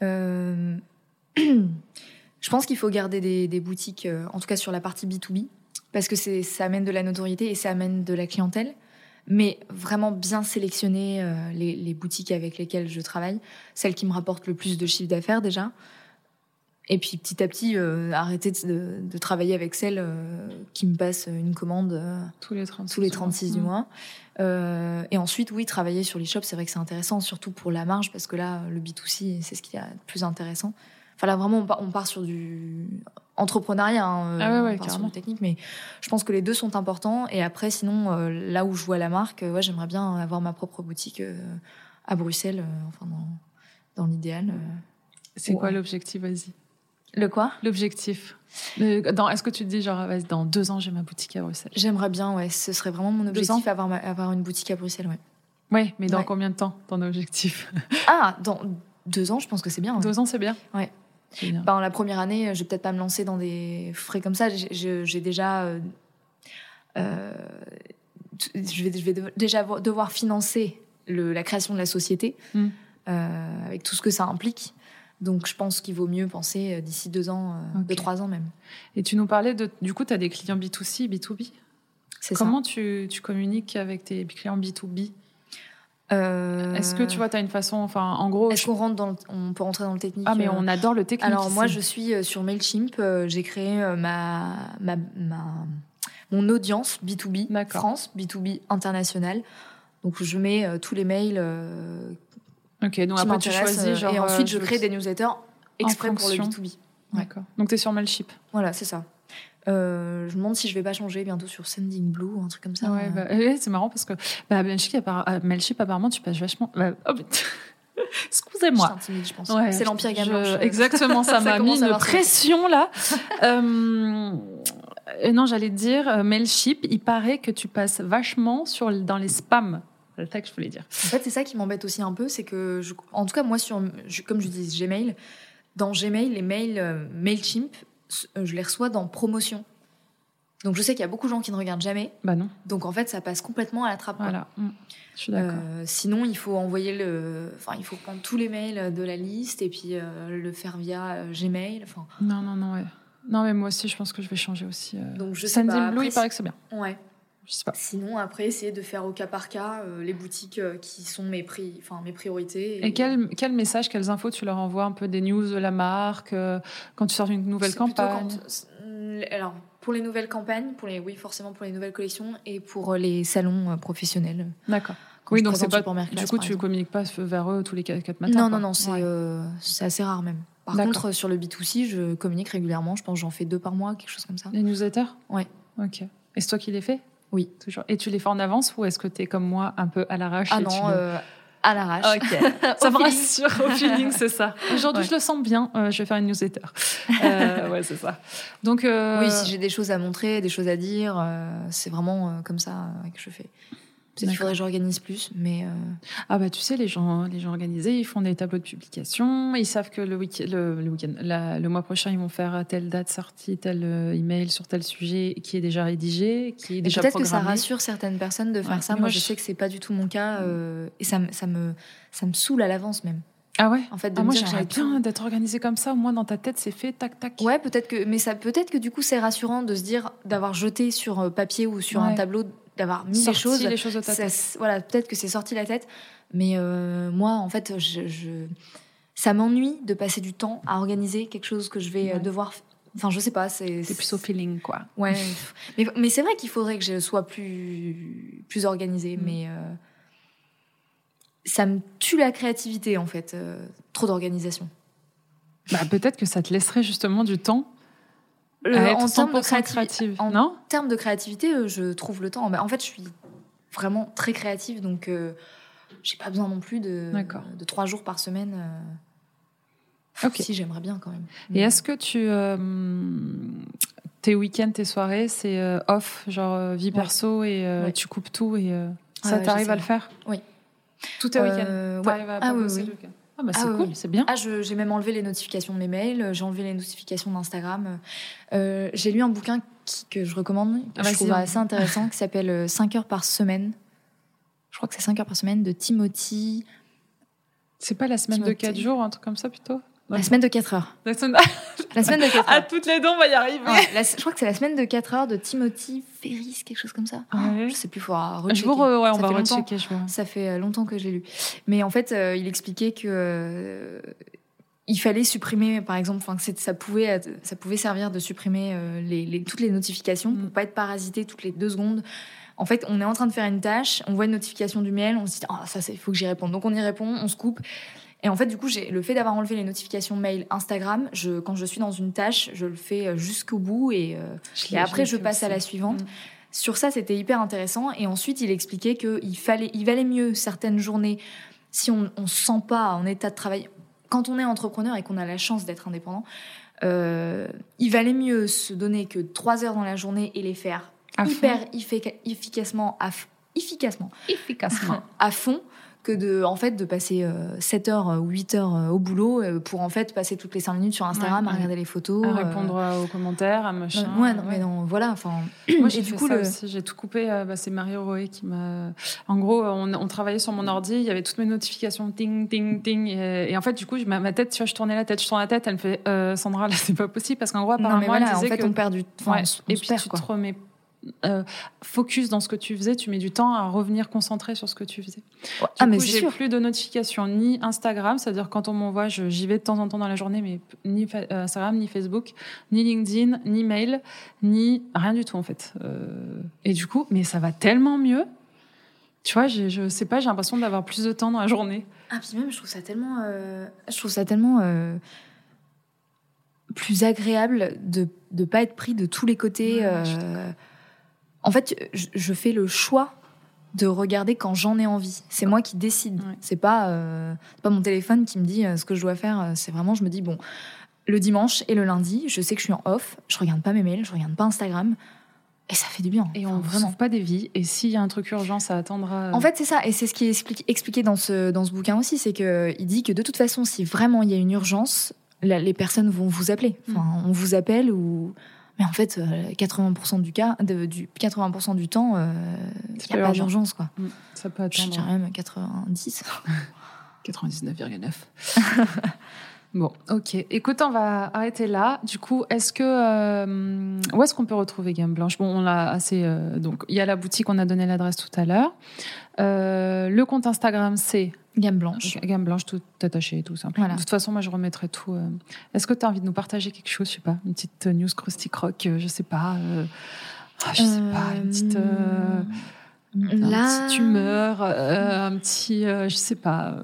S2: Je pense qu'il faut garder des, des boutiques en tout cas sur la partie B2B parce que ça amène de la notoriété et ça amène de la clientèle. Mais vraiment bien sélectionner euh, les, boutiques avec lesquelles je travaille, celles qui me rapportent le plus de chiffre d'affaires déjà. Et puis petit à petit, euh, arrêter de, travailler avec celles euh, qui me passent une commande
S1: tous les 36,
S2: tous les 36 du mois. et ensuite, oui, travailler sur les shops, c'est vrai que c'est intéressant, surtout pour la marge, parce que là, le B2C, c'est ce qui est le plus intéressant Enfin là, vraiment, on part, on part sur du entrepreneuriat, hein,
S1: Ah ouais, ouais,
S2: on part sur du technique, mais je pense que les deux sont importants. Et après, sinon, euh, là où je vois la marque, euh, ouais, j'aimerais bien avoir ma propre boutique euh, à Bruxelles, euh, enfin dans, dans l'idéal. euh.
S1: C'est quoi l'objectif Vas-y?
S2: Le quoi?
S1: L'objectif. Est-ce que tu te dis, genre, vas-y, dans deux ans, j'ai ma boutique à Bruxelles?
S2: J'aimerais bien, ouais, ce serait vraiment mon objectif, avoir, ma- avoir une boutique à Bruxelles, ouais.
S1: Ouais, mais dans
S2: Ouais.
S1: combien de temps, ton objectif?
S2: Ah, dans deux ans, je pense que c'est bien.
S1: Deux ans, c'est bien?
S2: Ouais. Ben, la première année, je vais peut-être pas me lancer dans des frais comme ça. J'ai- déjà, euh, euh, je vais, je vais de- déjà vo- devoir financer le, la création de la société
S1: Mm.
S2: euh, avec tout ce que ça implique. Donc, je pense qu'il vaut mieux penser euh, d'ici deux ans, euh,
S1: Ok.
S2: deux trois ans même.
S1: Et tu nous parlais de. Du coup, tu as des clients B2C, B2B.
S2: C'est ça.
S1: Comment tu, tu communiques avec tes clients B2B
S2: Euh,
S1: Est-ce que tu vois, tu as une façon. Enfin, en gros.
S2: Est-ce
S1: je-
S2: qu'on rentre dans, le- on peut rentrer dans le technique
S1: Ah, mais
S2: euh,
S1: on adore le technique.
S2: Alors moi, je suis euh, sur Mailchimp. J'ai créé ma, ma, ma- mon audience B2B
S1: D'accord.
S2: France, B2B international. Donc je mets tous les mails
S1: Ok, donc
S2: qui
S1: après, tu choisis. Genre,
S2: et ensuite je crée des newsletters exprès pour le
S1: fonction.
S2: B2B.
S1: D'accord. Donc, tu es sur Mailchimp.
S2: Voilà, c'est ça. Euh, je me demande si je vais pas changer bientôt sur Sending Blue ou un truc comme ça.
S1: Ouais,
S2: Euh,
S1: bah, ouais, c'est marrant parce que bah, euh, apparemment, tu passes vachement. bah, oh,
S2: je <laughs>
S1: Excusez-moi.
S2: je.
S1: Ouais,
S2: c'est l'Empire
S1: je-
S2: Gamme Blanche.
S1: Exactement, ça <laughs> m'a mis une pression là. <laughs> Euh, non, j'allais dire, Mailchimp, il paraît que tu passes vachement sur, dans les spams. C'est ça que je voulais dire.
S2: En fait, c'est ça qui m'embête aussi un peu, c'est que, je- en tout cas, moi, sur, je- comme je dis Gmail, dans Gmail, les mails euh, Mailchimp, je les reçois dans promotion. Donc, je sais qu'il y a beaucoup de gens qui ne regardent jamais.
S1: Bah non,
S2: Donc, en fait, ça passe complètement à la trappe.
S1: voilà. Mm. Je suis d'accord.
S2: Euh, sinon, il faut envoyer le, enfin, il faut prendre tous les mails de la liste et puis euh, le faire via euh, Gmail. Enfin,
S1: Non, non, non, ouais. Non, mais moi aussi, je pense que je vais changer aussi. euh.
S2: donc je sais
S1: Sending
S2: pas.
S1: Blue,
S2: Après,
S1: il paraît que c'est bien.
S2: ouais.
S1: Je sais pas.
S2: Sinon, après, essayer de faire au cas par cas euh, les boutiques euh, qui sont mes prix, enfin mes priorités.
S1: Et quel, quel message, quelles infos tu leur envoies Un peu des news de la marque euh, quand tu sors une nouvelle campagne?
S2: quand- alors, pour les nouvelles campagnes, pour les, oui, forcément pour les nouvelles collections et pour les salons professionnels.
S1: D'accord. Oui, donc c'est pas. Du coup, tu
S2: exemple.
S1: communiques pas vers eux tous les 4 matins
S2: Non, non, non, c'est
S1: Ouais.
S2: assez rare même. Par contre, sur le B2C, je communique régulièrement. Je pense que j'en fais deux par mois, quelque chose comme ça.
S1: Les newsletters?
S2: Ouais.
S1: Ok. Et c'est toi qui les fais?
S2: Oui.
S1: Toujours. Et tu les fais en avance ou est-ce que tu es comme moi un peu à l'arrache
S2: Ah
S1: tu
S2: non,
S1: le-
S2: euh, à l'arrache.
S1: Ok. <laughs> Ça me rassure au feeling, c'est ça. <laughs> Aujourd'hui,
S2: Ouais.
S1: je le sens bien. euh, je vais faire une newsletter. Euh, <laughs> ouais, c'est ça. Donc, euh,
S2: Oui, si j'ai des choses à montrer, des choses à dire, euh, c'est vraiment comme ça que je fais. Peut-être qu'il faudrait que j'organise plus, mais euh,
S1: ah bah tu sais, les gens, les gens organisés, ils font des tableaux de publication. Ils savent que le week le, le la- le mois prochain, ils vont faire telle date sortie tel euh, email sur tel sujet qui est déjà rédigé, qui est
S2: et
S1: déjà
S2: peut-être que ça rassure certaines personnes de faire
S1: Ouais,
S2: ça. Moi, je
S1: je-
S2: sais que c'est pas du tout mon cas, euh, et ça, me- ça me ça me saoule à l'avance même.
S1: Ah ouais?
S2: En fait, de
S1: Ah, moi, j'aimerais
S2: j'ai
S1: bien d'être organisé comme ça. Au moins, dans ta tête, c'est fait, tac, tac.
S2: Ouais, peut-être que, mais ça peut-être que du coup c'est rassurant de se dire d'avoir jeté sur papier ou sur un tableau, d'avoir mis
S1: Sorti
S2: les choses.
S1: les choses de ta
S2: Ça- voilà, peut-être que c'est sorti la tête, mais euh, moi en fait, je, je- ça m'ennuie de passer du temps à organiser quelque chose que je vais euh,
S1: Ouais.
S2: devoir. Enfin, je sais pas, c'est.
S1: C'est plus au feeling, quoi.
S2: Ouais, mais, mais c'est vrai qu'il faudrait que je sois plus plus organisée,
S1: Mm.
S2: mais euh, ça me tue la créativité en fait, euh, trop d'organisation.
S1: Bah, peut-être que ça te laisserait justement du temps
S2: Le-
S1: à être
S2: en termes de
S1: 100%
S2: créativité, en
S1: Non?
S2: termes de créativité, euh, je trouve le temps. En fait, je suis vraiment très créative, donc euh, j'ai pas besoin non plus de, de trois jours par semaine. euh. Si, j'aimerais bien quand même.
S1: Et est-ce que tu. euh, tes week-ends, tes soirées, c'est euh, off, genre euh, vie
S2: Ouais.
S1: perso, et euh,
S2: Ouais.
S1: tu coupes tout, et euh,
S2: Ah
S1: ça t'arrive à le faire?
S2: Oui.
S1: Tout est week-end.
S2: Euh, ouais.
S1: À
S2: Ah oui, oui.
S1: le week-end? Ah bah c'est
S2: Ah
S1: cool,
S2: oui.
S1: c'est bien.
S2: Ah, j'ai même enlevé les notifications de mes mails, j'ai enlevé les notifications d'Instagram. Euh, j'ai lu un bouquin qui- que je recommande, que
S1: Ah,
S2: je trouve assez intéressant, qui s'appelle 5 heures par semaine. Je crois que c'est 5 heures par semaine de Timothy.
S1: C'est pas la semaine de
S2: Timothée.
S1: 4 jours, un truc comme ça plutôt?
S2: La semaine de 4 heures.
S1: La semaine...
S2: La semaine de 4
S1: à
S2: heures.
S1: toutes les deux, on va y arriver.
S2: Ouais, la- je crois que c'est la semaine de 4 heures de Timothy Ferris, quelque chose comme ça.
S1: Ouais.
S2: Je sais plus, il faudra
S1: Je vous re- ouais, on
S2: Ça
S1: va rechecker. Je.
S2: Ça fait euh, longtemps que je l'ai lu. Mais en fait, euh, il expliquait que euh, il fallait supprimer, par exemple, enfin ça pouvait, ça pouvait servir de supprimer euh, les, les- toutes les notifications
S1: Mm.
S2: pour pas être parasité toutes les deux secondes. En fait, on est en train de faire une tâche, on voit une notification du mail, on se dit ah ça c'est, il faut que j'y réponde. Donc on y répond, on se coupe. Et en fait, du coup, j'ai le fait d'avoir enlevé les notifications mail, Instagram, je, quand je suis dans une tâche, je le fais euh, jusqu'au bout et, euh, et après, je passe à la suivante.
S1: Mm.
S2: Sur ça, c'était hyper intéressant. Et ensuite, il expliquait qu'il fallait, il valait mieux certaines journées si on ne se sent pas en état de travail. Quand on est entrepreneur et qu'on a la chance d'être indépendant, euh, il valait mieux se donner que trois heures dans la journée et les faire
S1: À
S2: hyper effica- efficacement, à efficacement,
S1: efficacement. <laughs>
S2: à fond que de en fait de passer euh, 7 heures ou 8 heures euh, au boulot euh, pour en fait passer toutes les 5 minutes sur Instagram
S1: Ouais,
S2: à
S1: ouais.
S2: regarder les photos
S1: à
S2: euh,
S1: répondre euh, aux commentaires, à machin.
S2: non, ouais, non, mais non, voilà enfin
S1: Moi, j'ai
S2: du coup le.
S1: J'ai tout coupé. euh, bah, c'est Marie Roé qui m'a. En gros, on, on travaillait sur mon ordi. Il y avait toutes mes notifications, ting, ting, ting. Et, et en fait, du coup, ma, ma tête, tu vois, je tournais la tête, je tournais la tête. Elle me fait euh, Sandra, là, c'est pas possible parce qu'en gros,
S2: non
S1: apparemment,
S2: mais voilà
S1: elle
S2: en
S1: disait
S2: fait
S1: que
S2: on perd du on
S1: Et puis
S2: perd,
S1: tu
S2: quoi.
S1: te remets euh, focus dans ce que tu faisais, tu mets du temps à revenir concentré sur ce que tu faisais. Du
S2: ah mais
S1: coup, j'ai plus de notifications ni Instagram, c'est-à-dire quand on m'envoie, je- j'y vais de temps en temps dans la journée, mais ni euh, Instagram, ni Facebook, ni LinkedIn, ni mail, ni rien du tout en fait. Euh, et du coup, mais ça va tellement mieux. Tu vois, j'ai- je sais pas, j'ai l'impression d'avoir plus de temps dans la journée.
S2: Ah, puis même, je trouve ça tellement, euh, je trouve ça tellement euh, plus agréable de ne pas être pris de tous les côtés.
S1: Ouais,
S2: euh. En fait, je, fais le choix de regarder quand j'en ai envie. C'est moi qui décide.
S1: Ouais.
S2: C'est pas, euh, pas mon téléphone qui me dit euh, ce que je dois faire. Euh, C'est vraiment, je me dis bon, le dimanche et le lundi, je sais que je suis en off. Je regarde pas mes mails, je regarde pas Instagram, et ça fait du bien.
S1: Et
S2: Enfin,
S1: on ne sauve pas des vies. Et s'il y a un truc urgent, ça attendra.
S2: En fait, c'est ça, et c'est ce qui est expliqué, expliqué dans ce, dans ce bouquin aussi, c'est que il dit que de toute façon, si vraiment il y a une urgence, la- les personnes vont vous appeler. Enfin, on vous appelle ou. Mais en fait, euh, 80% du cas, de- du 80% du temps, euh, il
S1: C'est
S2: n'y a
S1: pas
S2: d'urgence, quoi.
S1: Mm, ça peut
S2: Je
S1: attendre.
S2: dirais même 90.
S1: 99,9. <laughs> <laughs> bon, ok. Écoute, on va arrêter là. Du coup, est-ce que euh, où est-ce qu'on peut retrouver Gamme Blanche? Bon, on l'a assez. euh, donc, il y a la boutique, on a donné l'adresse tout à l'heure. Euh, le compte Instagram, c'est
S2: Gamme blanche.
S1: Gamme Blanche, tout attaché, tout simple.
S2: Voilà.
S1: De toute façon, moi, je remettrai tout. euh. Est-ce que tu as envie de nous partager quelque chose Je sais pas, une petite news crusty croc, euh, je sais pas. euh, ah, je sais pas, une petite. euh, une
S2: Là.
S1: petite humeur, euh, un petit, euh, je sais pas.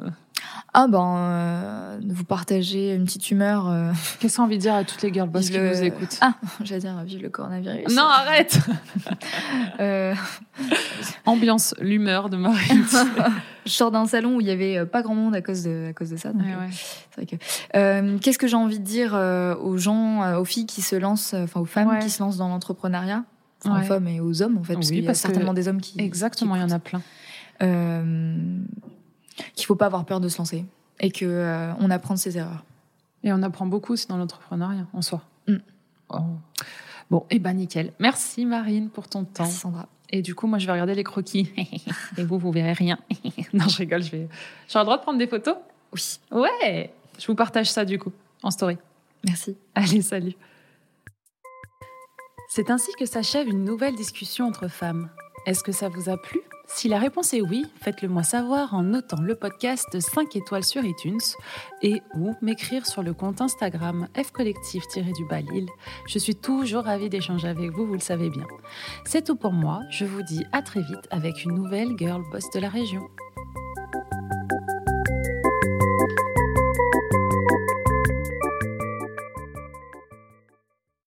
S2: Ah ben, euh, vous partagez une petite humeur. euh, <laughs>
S1: Qu'est-ce qu'on a envie de dire à toutes les girl boss qui
S2: le-
S1: nous écoutent?
S2: Ah, <laughs> j'allais dire, vive le coronavirus.
S1: Non, arrête <laughs>
S2: Euh,
S1: Ambiance, l'humeur de Marie.
S2: je sors d'un salon où il y avait pas grand monde à cause de, à cause de ça.
S1: Ouais,
S2: vrai que. Qu'est-ce que j'ai envie de dire aux gens, aux filles qui se lancent, enfin aux femmes
S1: Ouais.
S2: qui se lancent dans l'entrepreneuriat, enfin aux femmes et aux hommes en fait, parce
S1: Oui,
S2: qu'il y a
S1: que-
S2: certainement des hommes qui.
S1: Exactement, il y en a plein.
S2: Euh, qu'il faut pas avoir peur de se lancer et que euh, on apprend de ses erreurs.
S1: Et on apprend beaucoup aussi dans l'entrepreneuriat en soi.
S2: Mm.
S1: Oh. Bon, et ben nickel. Merci Marine pour ton temps.
S2: Merci Sandra.
S1: Et du coup, moi, je vais regarder les croquis. <laughs> et vous, vous verrez rien. <laughs> non, je rigole, je vais. J'ai le droit de prendre des photos?
S2: Oui,
S1: Ouais Je vous partage ça du coup, en story.
S2: merci.
S1: Allez, salut. C'est ainsi que s'achève une nouvelle discussion entre femmes. Est-ce que ça vous a plu? Si la réponse est oui, faites-le moi savoir en notant le podcast 5 étoiles sur iTunes et ou m'écrire sur le compte Instagram fcollectif-du Lille. Je suis toujours ravie d'échanger avec vous, vous le savez bien. C'est tout pour moi, je vous dis à très vite avec une nouvelle girl boss de la région.